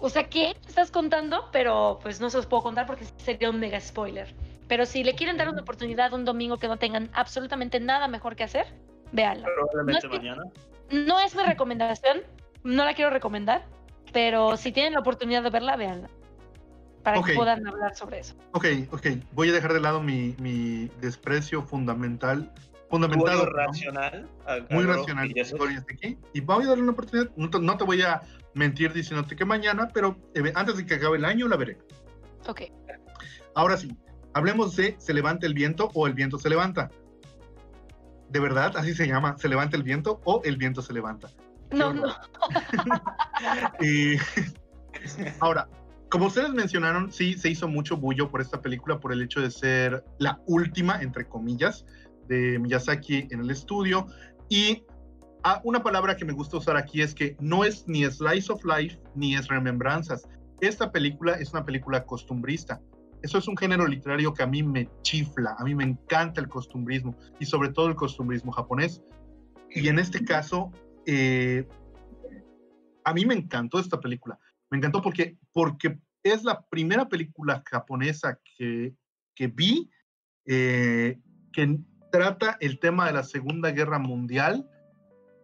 O sea, ¿qué estás contando? Pero pues no se los puedo contar porque sería un mega spoiler. Pero si le quieren dar una oportunidad un domingo que no tengan absolutamente nada mejor que hacer, véanla. Probablemente no mañana. no es mi recomendación, no la quiero recomendar, pero si tienen la oportunidad de verla, véanla para que puedan hablar sobre eso. Ok, ok. Voy a dejar de lado mi, mi desprecio fundamental. Fundamentado. Muy racional. Muy racional. Y voy a darle una oportunidad. No te, voy a mentir diciéndote que mañana, pero eh, antes de que acabe el año la veré. Ok. Ahora sí, hablemos de Se levanta el viento o El viento se levanta. ¿De verdad así se llama? ¿Se levanta el viento o El viento se levanta? No, no. y ahora, como ustedes mencionaron, sí se hizo mucho bullo por esta película por el hecho de ser la última, entre comillas, de Miyazaki en el estudio. Y ah, una palabra que me gusta usar aquí es que no es ni slice of life ni es remembranzas. Esta película es una película costumbrista. Eso es un género literario que a mí me chifla, a mí me encanta el costumbrismo y sobre todo el costumbrismo japonés. Y en este caso, eh, a mí me encantó esta película. Me encantó porque, porque es la primera película japonesa que, que vi eh, que trata el tema de la Segunda Guerra Mundial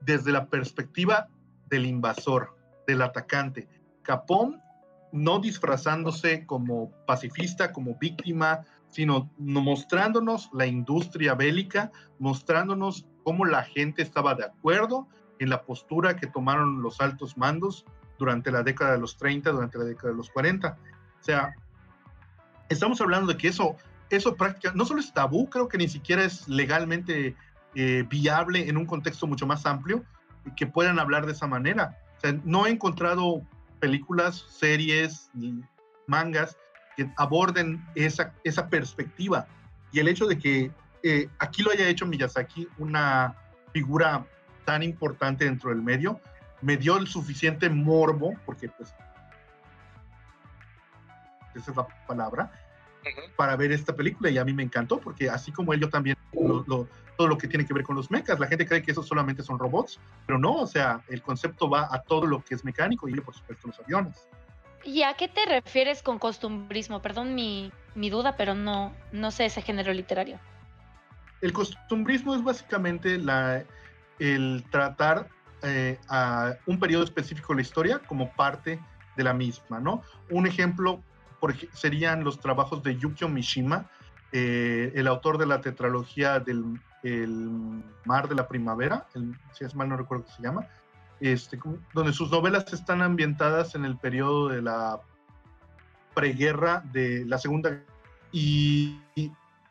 desde la perspectiva del invasor, del atacante. Japón no disfrazándose como pacifista, como víctima, sino mostrándonos la industria bélica, mostrándonos cómo la gente estaba de acuerdo en la postura que tomaron los altos mandos durante la década de los 30, durante la década de los 40. O sea, estamos hablando de que eso, eso prácticamente, no solo es tabú, creo que ni siquiera es legalmente eh, viable en un contexto mucho más amplio que puedan hablar de esa manera. O sea, no he encontrado películas, series, mangas que aborden esa, esa perspectiva. Y el hecho de que eh, aquí lo haya hecho Miyazaki, una figura tan importante dentro del medio, me dio el suficiente morbo, porque pues esa es la palabra, para ver esta película y a mí me encantó porque así como él yo también todo lo que tiene que ver con los mechas, la gente cree que esos solamente son robots, pero no, o sea, el concepto va a todo lo que es mecánico y por supuesto los aviones. ¿Y a qué te refieres con costumbrismo? Perdón mi, mi duda, pero no, no sé ese género literario. El costumbrismo es básicamente la, el tratar eh, a un periodo específico de la historia como parte de la misma, ¿no? Un ejemplo serían los trabajos de Yukio Mishima, eh, el autor de la tetralogía del Mar de la Primavera, si es mal no recuerdo cómo se llama, este, donde sus novelas están ambientadas en el periodo de la preguerra de la Segunda y,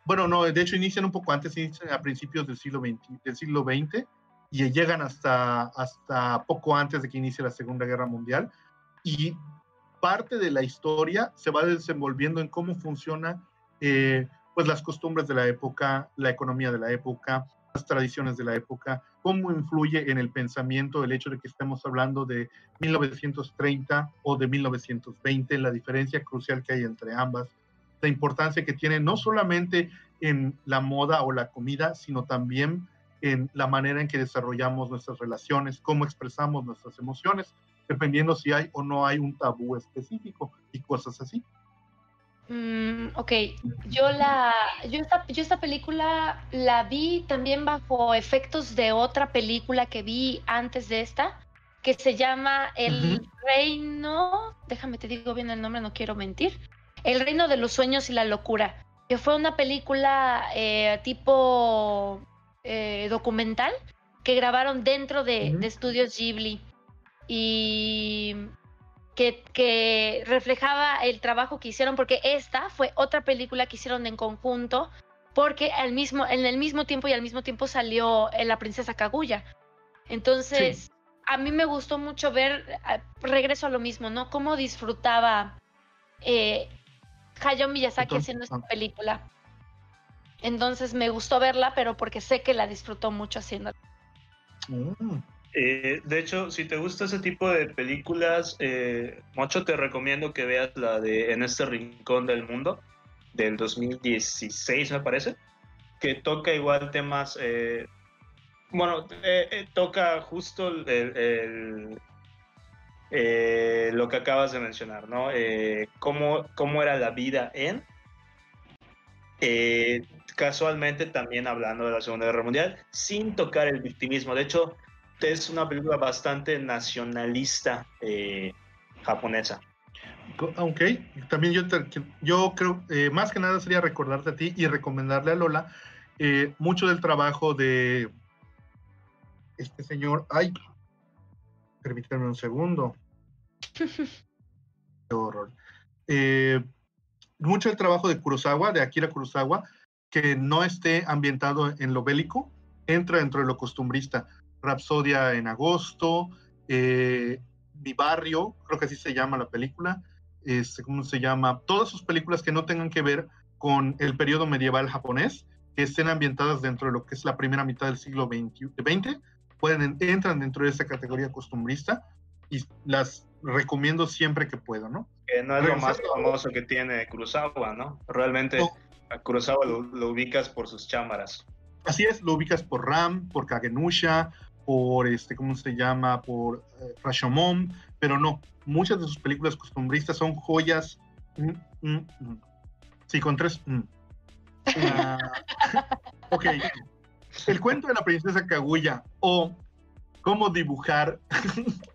bueno, no, de hecho inician un poco antes, inician a principios del siglo XX, del siglo XX y llegan hasta, hasta poco antes de que inicie la Segunda Guerra Mundial. Y parte de la historia se va desenvolviendo en cómo funciona eh, pues las costumbres de la época, la economía de la época, las tradiciones de la época, cómo influye en el pensamiento el hecho de que estemos hablando de 1930 o de 1920, la diferencia crucial que hay entre ambas, la importancia que tiene no solamente en la moda o la comida, sino también en la manera en que desarrollamos nuestras relaciones, cómo expresamos nuestras emociones, dependiendo si hay o no hay un tabú específico y cosas así. Mm, ok, yo la, yo esta, yo esta película la vi también bajo efectos de otra película que vi antes de esta, que se llama El Reino, déjame te digo bien el nombre, no quiero mentir, El Reino de los Sueños y la Locura, que fue una película eh, tipo eh, documental que grabaron dentro de, de estudios Ghibli. Y que, reflejaba el trabajo que hicieron, porque esta fue otra película que hicieron en conjunto, porque al mismo, en el mismo tiempo y al mismo tiempo salió eh, La Princesa Kaguya. Entonces, a mí me gustó mucho ver, regreso a lo mismo, ¿no? Cómo disfrutaba eh, Hayao Miyazaki haciendo esta ah. película. Entonces me gustó verla, pero porque sé que la disfrutó mucho haciéndola. Mm. Eh, de hecho, si te gusta ese tipo de películas, eh, mucho te recomiendo que veas la de En este rincón del mundo, del 2016 me parece, que toca igual temas, eh, bueno, toca justo lo que acabas de mencionar, ¿no? Cómo, cómo, era la vida en... casualmente también hablando de la Segunda Guerra Mundial, sin tocar el victimismo. De hecho, es una película bastante nacionalista eh, japonesa. Ok, también yo, yo creo, eh, más que nada sería recordarte a ti y recomendarle a Lola eh, mucho del trabajo de este señor. Ay, permítanme un segundo. Qué horror. mucho del trabajo de Kurosawa, de Akira Kurosawa, que no esté ambientado en lo bélico, entra dentro de lo costumbrista. Rapsodia en agosto, eh, Mi Barrio, creo que así se llama la película, este, ¿cómo se llama? Todas sus películas que no tengan que ver con el periodo medieval japonés, que estén ambientadas dentro de lo que es la primera mitad del siglo XX, pueden, entran dentro de esa categoría costumbrista y las recomiendo siempre que puedo, ¿no? Que no es lo más famoso que tiene Kurosawa, ¿no? Realmente a Kurosawa lo, ubicas por sus chámaras. Así es, lo ubicas por Ram, por Kagenusha, por, este, ¿cómo se llama? Por eh, Rashomon, pero no, muchas de sus películas costumbristas son joyas. Mm, mm, mm. Sí, con tres. Ah, ok. El cuento de la princesa Kaguya o cómo dibujar,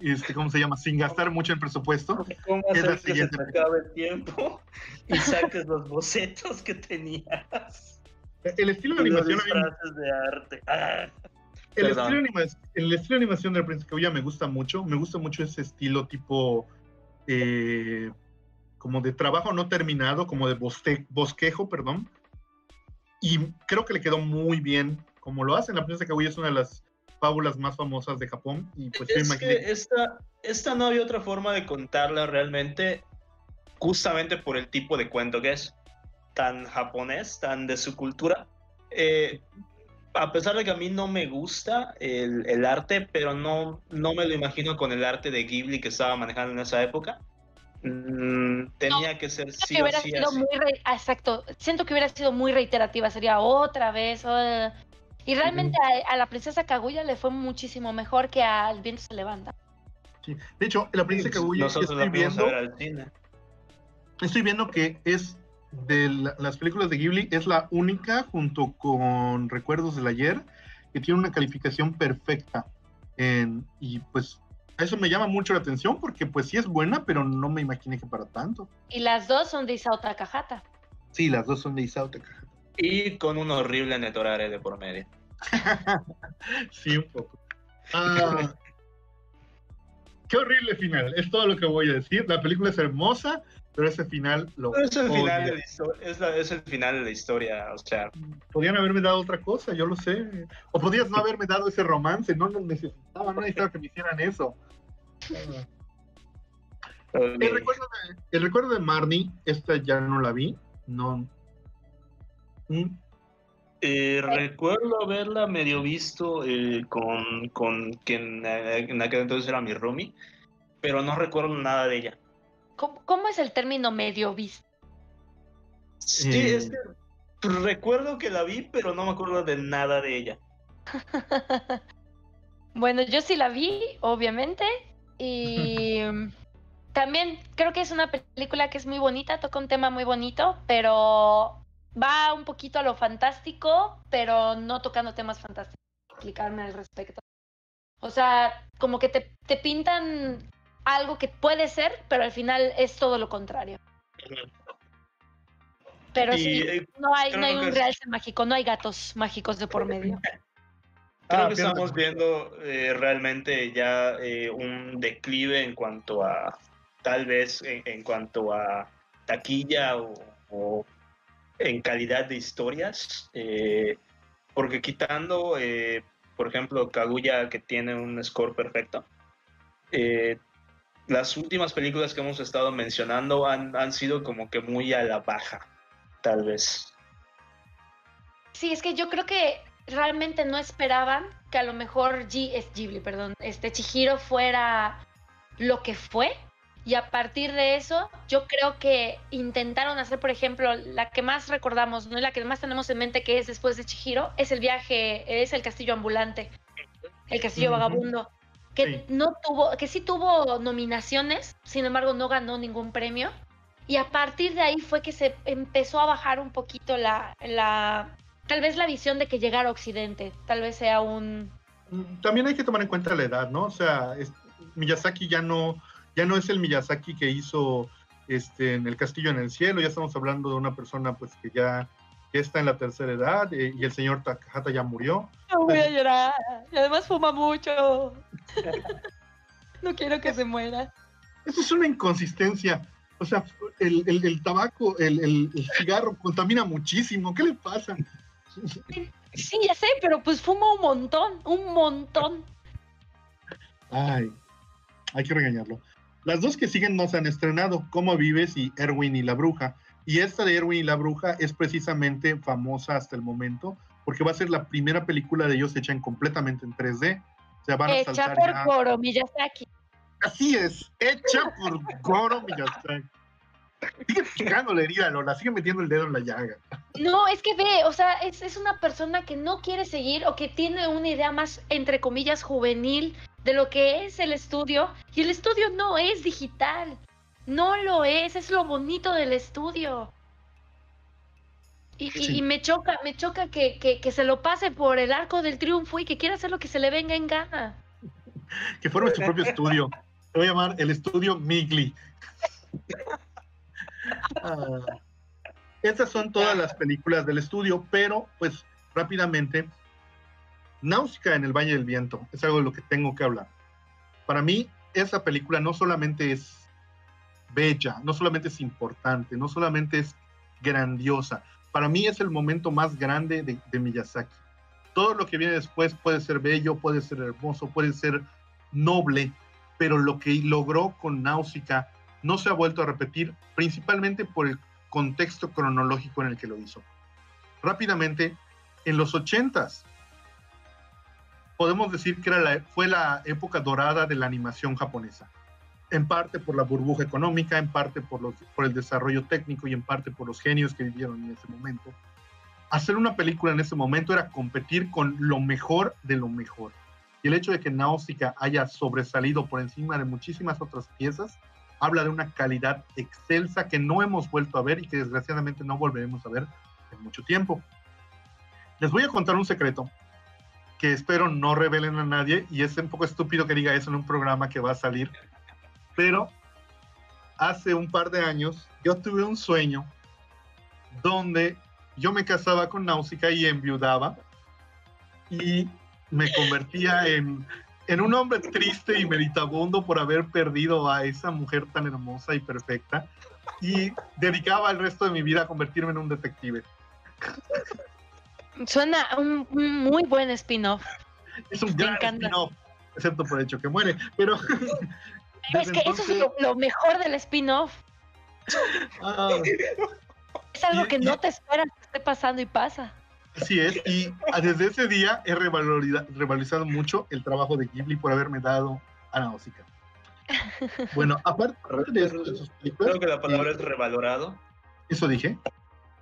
este, ¿cómo se llama? Sin gastar mucho en presupuesto. ¿Cómo hacer que se acabe el tiempo y saques los bocetos que tenías? El estilo de animación. de arte. Ah. El estilo, de animación de la Princesa Kaguya me gusta mucho. Me gusta mucho ese estilo tipo eh, como de trabajo no terminado, como de bosquejo, perdón. Y creo que le quedó muy bien como lo hacen. La Princesa Kaguya es una de las fábulas más famosas de Japón. Y pues es que esta, esta no había otra forma de contarla realmente, justamente por el tipo de cuento que es tan japonés, tan de su cultura. Eh, a pesar de que a mí no me gusta el, arte, pero no, no me lo imagino con el arte de Ghibli que estaba manejando en esa época. Mm, tenía que ser sí o sí exacto, siento que hubiera sido muy reiterativa, sería otra vez. Y realmente a, la princesa Kaguya le fue muchísimo mejor que al viento se levanta. De hecho, la princesa Kaguya estoy viendo, estoy viendo que es de las películas de Ghibli es la única, junto con Recuerdos del Ayer, que tiene una calificación perfecta. y pues eso me llama mucho la atención porque pues sí es buena, pero no me imaginé que para tanto. Y las dos son de Isao Takahata. Sí, las dos son de Isao Takahata. Y con un horrible netorare de por medio. sí, un poco. Ah, qué horrible final, es todo lo que voy a decir. La película es hermosa, pero ese final lo. Es el final, de la historia, es, el final de la historia, o sea. Podrían haberme dado otra cosa, yo lo sé. O podías no haberme dado ese romance, no lo necesitaba, no necesitaba que me hicieran eso. El recuerdo, de, el recuerdo de Marnie, esta ya no la vi, no. ¿Mm? Eh, recuerdo haberla medio visto eh, con, con quien en aquel entonces era mi roomie, pero no recuerdo nada de ella. ¿Cómo, es el término medio visto? Sí, eh. es que recuerdo que la vi, pero no me acuerdo de nada de ella. bueno, yo sí la vi, obviamente, y también creo que es una película que es muy bonita, toca un tema muy bonito, pero va un poquito a lo fantástico, pero no tocando temas fantásticos. Explicarme al respecto. O sea, como que te, te pintan algo que puede ser, pero al final es todo lo contrario. Pero sí, eh, no hay, no hay un realce mágico, no hay gatos mágicos de por medio. Creo ah, que estamos viendo eh, realmente ya eh, un declive en cuanto a, tal vez en, cuanto a taquilla o, en calidad de historias, porque quitando, por ejemplo, Kaguya que tiene un score perfecto, las últimas películas que hemos estado mencionando han, han sido como que muy a la baja, tal vez. Sí, es que yo creo que realmente no esperaban que a lo mejor G, es Ghibli, perdón, este Chihiro fuera lo que fue. Y a partir de eso, yo creo que intentaron hacer, por ejemplo, la que más recordamos, ¿no? la que más tenemos en mente que es después de Chihiro, es el viaje, es el castillo ambulante, el castillo vagabundo que no tuvo, que sí tuvo nominaciones, sin embargo no ganó ningún premio. Y a partir de ahí fue que se empezó a bajar un poquito la, la tal vez la visión de que llegar a Occidente, tal vez sea un... Mm, también hay que tomar en cuenta la edad, ¿no? O sea, Miyazaki ya no, ya no es el Miyazaki que hizo este, en El Castillo en el Cielo, ya estamos hablando de una persona pues que ya está en la tercera edad eh, y el señor Takahata ya murió. No voy a llorar. Y además fuma mucho. no quiero que se muera. Eso es una inconsistencia. O sea, el, tabaco, el, cigarro contamina muchísimo. ¿Qué le pasa? Sí, ya sé, pero pues fuma un montón, un montón. Ay, hay que regañarlo. Las dos que siguen no se han estrenado, Cómo vives y Erwin y la bruja. Y esta de Erwin y la Bruja es precisamente famosa hasta el momento, porque va a ser la primera película de ellos hecha completamente en 3D. O sea, van a hecha por Goro Miyazaki. Así es, hecha por Goro Miyazaki. Sigue picando la herida, Lola, sigue metiendo el dedo en la llaga. No, es que ve, o sea, es, es una persona que no quiere seguir o que tiene una idea más, entre comillas, juvenil de lo que es el estudio. Y el estudio no es digital. No lo es, es lo bonito del estudio. Y, me choca, me choca que, se lo pase por el arco del triunfo y que quiera hacer lo que se le venga en gana. Que forme su propio estudio. Te voy a llamar el estudio Migli. Ah, estas son todas las películas del estudio, pero pues rápidamente, Náusica en el Valle del Viento es algo de lo que tengo que hablar. Para mí, esa película no solamente es bella, no solamente es importante, no solamente es grandiosa. Para mí es el momento más grande de, Miyazaki. Todo lo que viene después puede ser bello, puede ser hermoso, puede ser noble, pero lo que logró con Náusica no se ha vuelto a repetir, principalmente por el contexto cronológico en el que lo hizo. Rápidamente, en los ochentas, podemos decir que fue la época dorada de la animación japonesa en parte por la burbuja económica, en parte por el desarrollo técnico y en parte por los genios que vivieron en ese momento. Hacer una película en ese momento era competir con lo mejor de lo mejor. Y el hecho de que Náusica haya sobresalido por encima de muchísimas otras piezas habla de una calidad excelsa que no hemos vuelto a ver y que desgraciadamente no volveremos a ver en mucho tiempo. Les voy a contar un secreto que espero no revelen a nadie y es un poco estúpido que diga eso en un programa que va a salir pero hace un par de años yo tuve un sueño donde yo me casaba con Náusica y enviudaba y me convertía en, en un hombre triste y meditabundo por haber perdido a esa mujer tan hermosa y perfecta y dedicaba el resto de mi vida a convertirme en un detective. Suena un, muy buen spin-off. Es un gran spin-off, excepto por el hecho que muere, pero... es que eso es lo, mejor del spin-off. Ah. es algo que no te esperas que esté pasando y pasa. Así es, y desde ese día he revalorizado mucho el trabajo de Ghibli por haberme dado a la música. Bueno, aparte de, sus películas. Creo que la palabra es revalorado. Eso dije.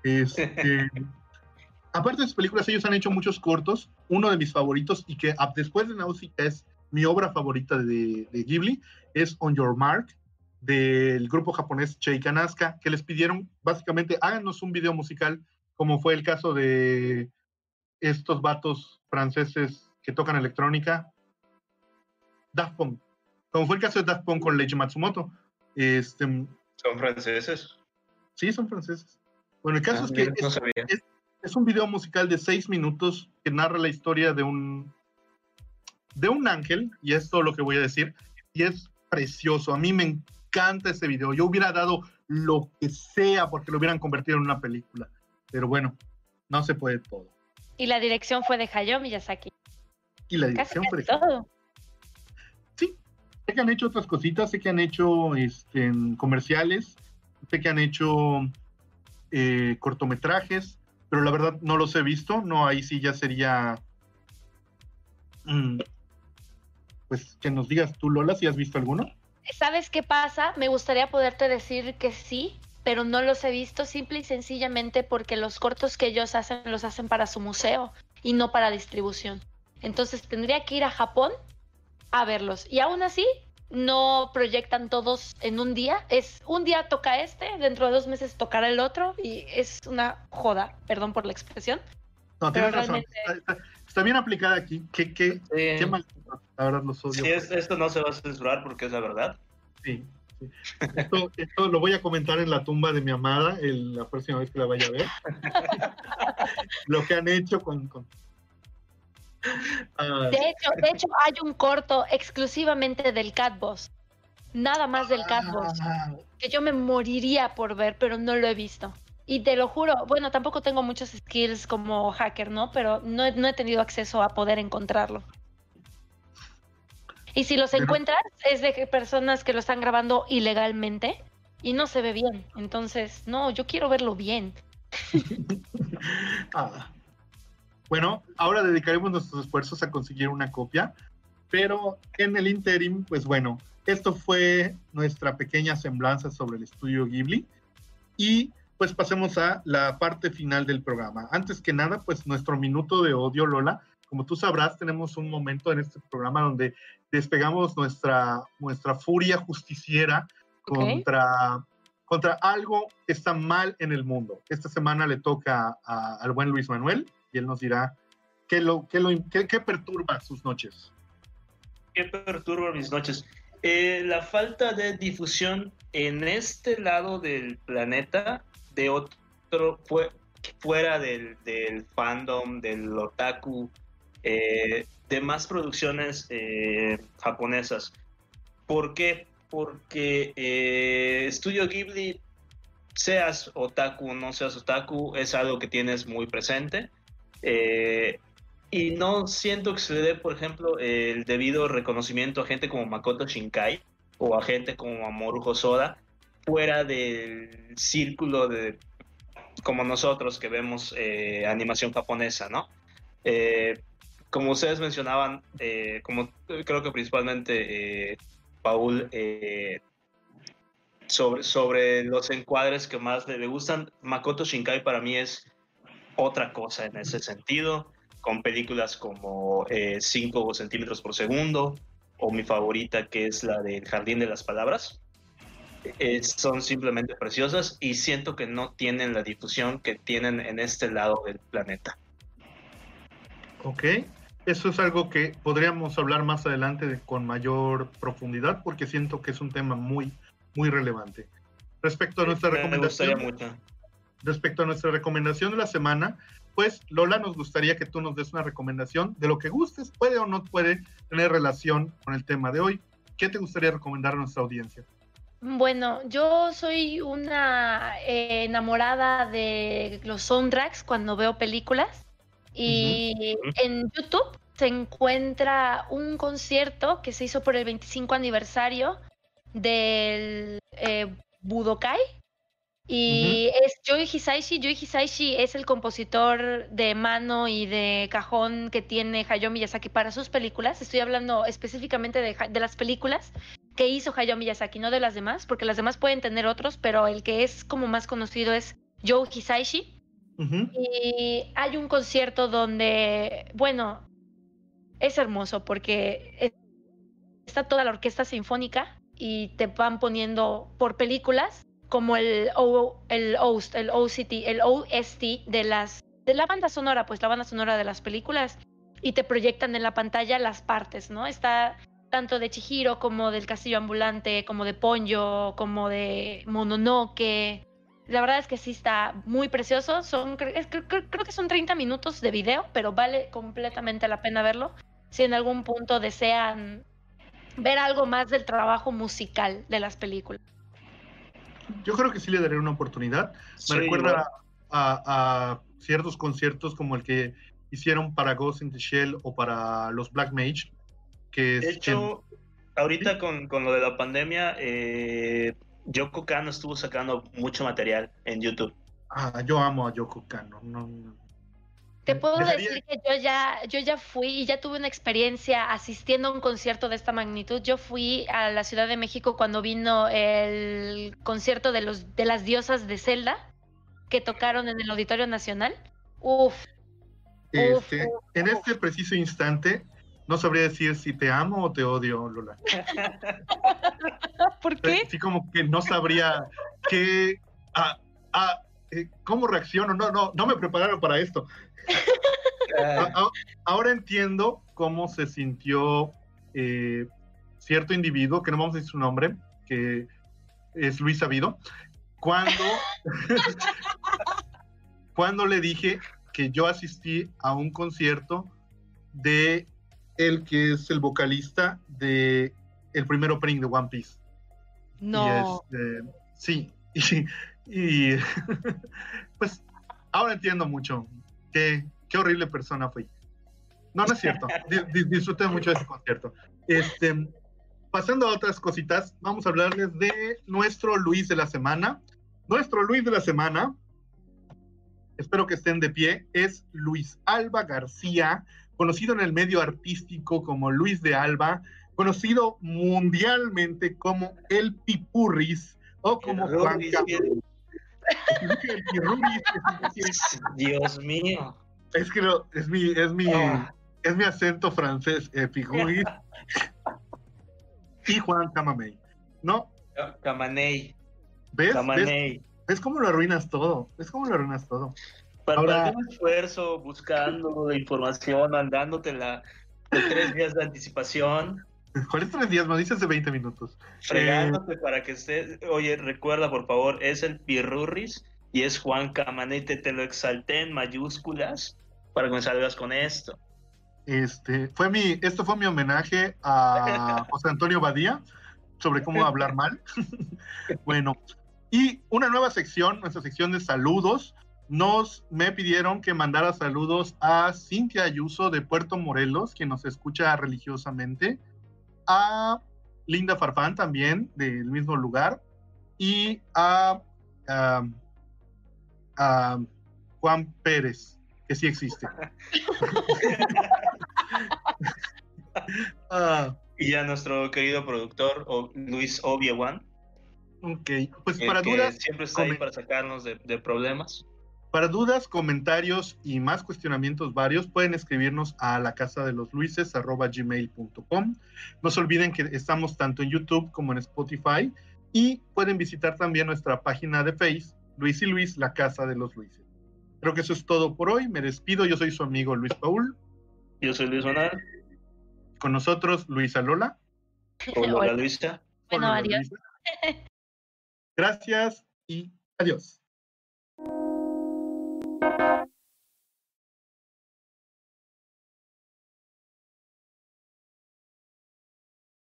Este, aparte de sus películas, ellos han hecho muchos cortos. Uno de mis favoritos y que después de Nausicaa es mi obra favorita de, Ghibli es On Your Mark del grupo japonés Cheikanaska, que les pidieron básicamente háganos un video musical, como fue el caso de estos vatos franceses que tocan electrónica, Daft Punk como fue el caso de Daft Punk con Leiji Matsumoto. Este, ¿Son franceses? Sí, son franceses. Bueno, el caso ah, es que es, un video musical de seis minutos que narra la historia de un, de un ángel, y es todo lo que voy a decir, y es precioso. A mí me encanta ese video. Yo hubiera dado lo que sea porque lo hubieran convertido en una película. Pero bueno, no se puede todo. Y la dirección fue de Hayao Miyazaki. Y la dirección fue de todo. Sé que han hecho otras cositas, sé que han hecho este, comerciales, sé que han hecho eh, cortometrajes, pero la verdad no los he visto. No, ahí sí ya sería. Mm, pues que nos digas tú, Lola, si has visto alguno. ¿Sabes qué pasa? Me gustaría poderte decir que sí, pero no los he visto simple y sencillamente porque los cortos que ellos hacen los hacen para su museo y no para distribución. Entonces tendría que ir a Japón a verlos. Y aún así, no proyectan todos en un día. Es un día toca este, dentro de dos meses tocará el otro y es una joda, perdón por la expresión. No, tienes razón. Está, bien aplicada aquí. Qué, qué, qué mal. La verdad, los odio. Sí, esto no se va a censurar porque es la verdad. Sí. Esto, esto, lo voy a comentar en la tumba de mi amada el, la próxima vez que la vaya a ver. lo que han hecho con, con Ah. De hecho, de hecho, hay un corto exclusivamente del Catboss. Nada más del Catboss. Ah. Que yo me moriría por ver, pero no lo he visto. Y te lo juro, bueno, tampoco tengo muchos skills como hacker, ¿no? Pero no, he tenido acceso a poder encontrarlo. Y si los encuentras, es de personas que lo están grabando ilegalmente y no se ve bien. Entonces, no, yo quiero verlo bien. ah, bueno, ahora dedicaremos nuestros esfuerzos a conseguir una copia, pero en el interim, pues bueno, esto fue nuestra pequeña semblanza sobre el estudio Ghibli y pues pasemos a la parte final del programa. Antes que nada, pues nuestro minuto de odio, Lola. Como tú sabrás, tenemos un momento en este programa donde despegamos nuestra, nuestra furia justiciera contra, contra algo que está mal en el mundo. Esta semana le toca al buen Luis Manuel y él nos dirá qué, lo, qué, lo, qué, perturba sus noches. ¿Qué perturba mis noches? Eh, la falta de difusión en este lado del planeta de otro fuera del, del fandom, del otaku, eh, de más producciones eh, japonesas. ¿Por qué? Porque Studio Ghibli, seas otaku o no seas otaku, es algo que tienes muy presente. Eh, y no siento que se le dé, por ejemplo, el debido reconocimiento a gente como Makoto Shinkai o a gente como Mamoru Hosoda fuera del círculo de como nosotros que vemos eh, animación japonesa, ¿no? Eh, como ustedes mencionaban, como creo que principalmente Paul, sobre, sobre los encuadres que más le, gustan, Makoto Shinkai para mí es otra cosa en ese sentido, con películas como 5 eh, centímetros por segundo, o mi favorita que es la del Jardín de las Palabras. Eh, son simplemente preciosas y siento que no tienen la difusión que tienen en este lado del planeta. Ok, eso es algo que podríamos hablar más adelante con mayor profundidad porque siento que es un tema muy, muy relevante. Respecto a nuestra recomendación, respecto a nuestra recomendación de la semana, pues Lola, nos gustaría que tú nos des una recomendación de lo que gustes, puede o no puede tener relación con el tema de hoy. ¿Qué te gustaría recomendar a nuestra audiencia? Bueno, yo soy una eh, enamorada de los soundtracks cuando veo películas y en YouTube se encuentra un concierto que se hizo por el 25 aniversario del eh, Budokai, y es Joey Hisaishi. Joey Hisaishi es el compositor de mano y de cajón que tiene Hayao Miyazaki para sus películas. Estoy hablando específicamente de, de, las películas que hizo Hayao Miyazaki, no de las demás, porque las demás pueden tener otros, pero el que es como más conocido es Joe Hisaishi. Y hay un concierto donde, bueno, es hermoso porque está toda la orquesta sinfónica y te van poniendo por películas como el, el OST, el OCT, el OST de las de la banda sonora, pues la banda sonora de las películas y te proyectan en la pantalla las partes, ¿no? Está tanto de Chihiro como del Castillo Ambulante, como de Ponyo, como de Mononoke. La verdad es que sí está muy precioso. Son, creo, creo que son 30 minutos de video, pero vale completamente la pena verlo. Si en algún punto desean ver algo más del trabajo musical de las películas. Yo creo que sí le daré una oportunidad. Me recuerda a, ciertos conciertos como el que hicieron para Ghost in the Shell o para los Black Mage. Que de hecho, ahorita con, con, lo de la pandemia, eh, Yoko Kano estuvo sacando mucho material en YouTube. Ah, yo amo a Yoko Kano. No, te puedo decir que yo ya, yo ya fui y ya tuve una experiencia asistiendo a un concierto de esta magnitud. Yo fui a la Ciudad de México cuando vino el concierto de los de las diosas de Zelda que tocaron en el Auditorio Nacional. Uf. Este, en este preciso instante no sabría decir si te amo o te odio, Lola. ¿Por qué? Así como que no sabría qué, eh, cómo reacciono. No, no, no me prepararon para esto. Ahora entiendo cómo se sintió eh, cierto individuo, que no vamos a decir su nombre, que es Luis Sabido, cuando, cuando le dije que yo asistí a un concierto de el que es el vocalista de el primer opening de One Piece. No. Este, sí, y pues ahora entiendo mucho qué, horrible persona fui. No, no es cierto. disfruté mucho de ese concierto. Este, pasando a otras cositas, vamos a hablarles de nuestro Luis de la semana. Nuestro Luis de la semana, espero que estén de pie, es Luis Alba García, conocido en el medio artístico como Luis de Alba, conocido mundialmente como el Pipurris o como Juan Dios mío. Es que es mi, es mi, ah. es mi acento francés, eh, y Juan Camamey, ¿no? Camaney. ¿Ves? ¿Ves? cómo lo arruinas todo? ¿Ves cómo lo arruinas todo? Para Ahora... un esfuerzo buscando información, la de tres días de anticipación. ¿Cuáles tres días? Me dices de 20 minutos. Fregándote para que esté. Oye, recuerda, por favor, es el Pirurris y es Juan Camanete. Te lo exalté en mayúsculas para que me salgas con esto. Este, fue mi, esto fue mi homenaje a José Antonio Badía sobre cómo hablar mal. bueno, y una nueva sección, nuestra sección de saludos. Nos me pidieron que mandara saludos a Cintia Ayuso de Puerto Morelos, quien nos escucha religiosamente a Linda Farfán también, del mismo lugar, y a, Juan Pérez, que sí existe. Ah. y a nuestro querido productor Luis Obi-Wan. Ok, pues para dudas. Siempre está ahí para sacarnos de problemas. Para dudas, comentarios y más cuestionamientos varios, pueden escribirnos a la casa de los luises gmail.com. No se olviden que estamos tanto en YouTube como en Spotify y pueden visitar también nuestra página de Facebook, Luis y Luis, la casa de los luises. Creo que eso es todo por hoy. Me despido. Yo soy su amigo Luis Paul. Yo soy Luis Manuel. Con nosotros, Luisa Lola. Hola, Luisa. Bueno, adiós. Gracias y adiós.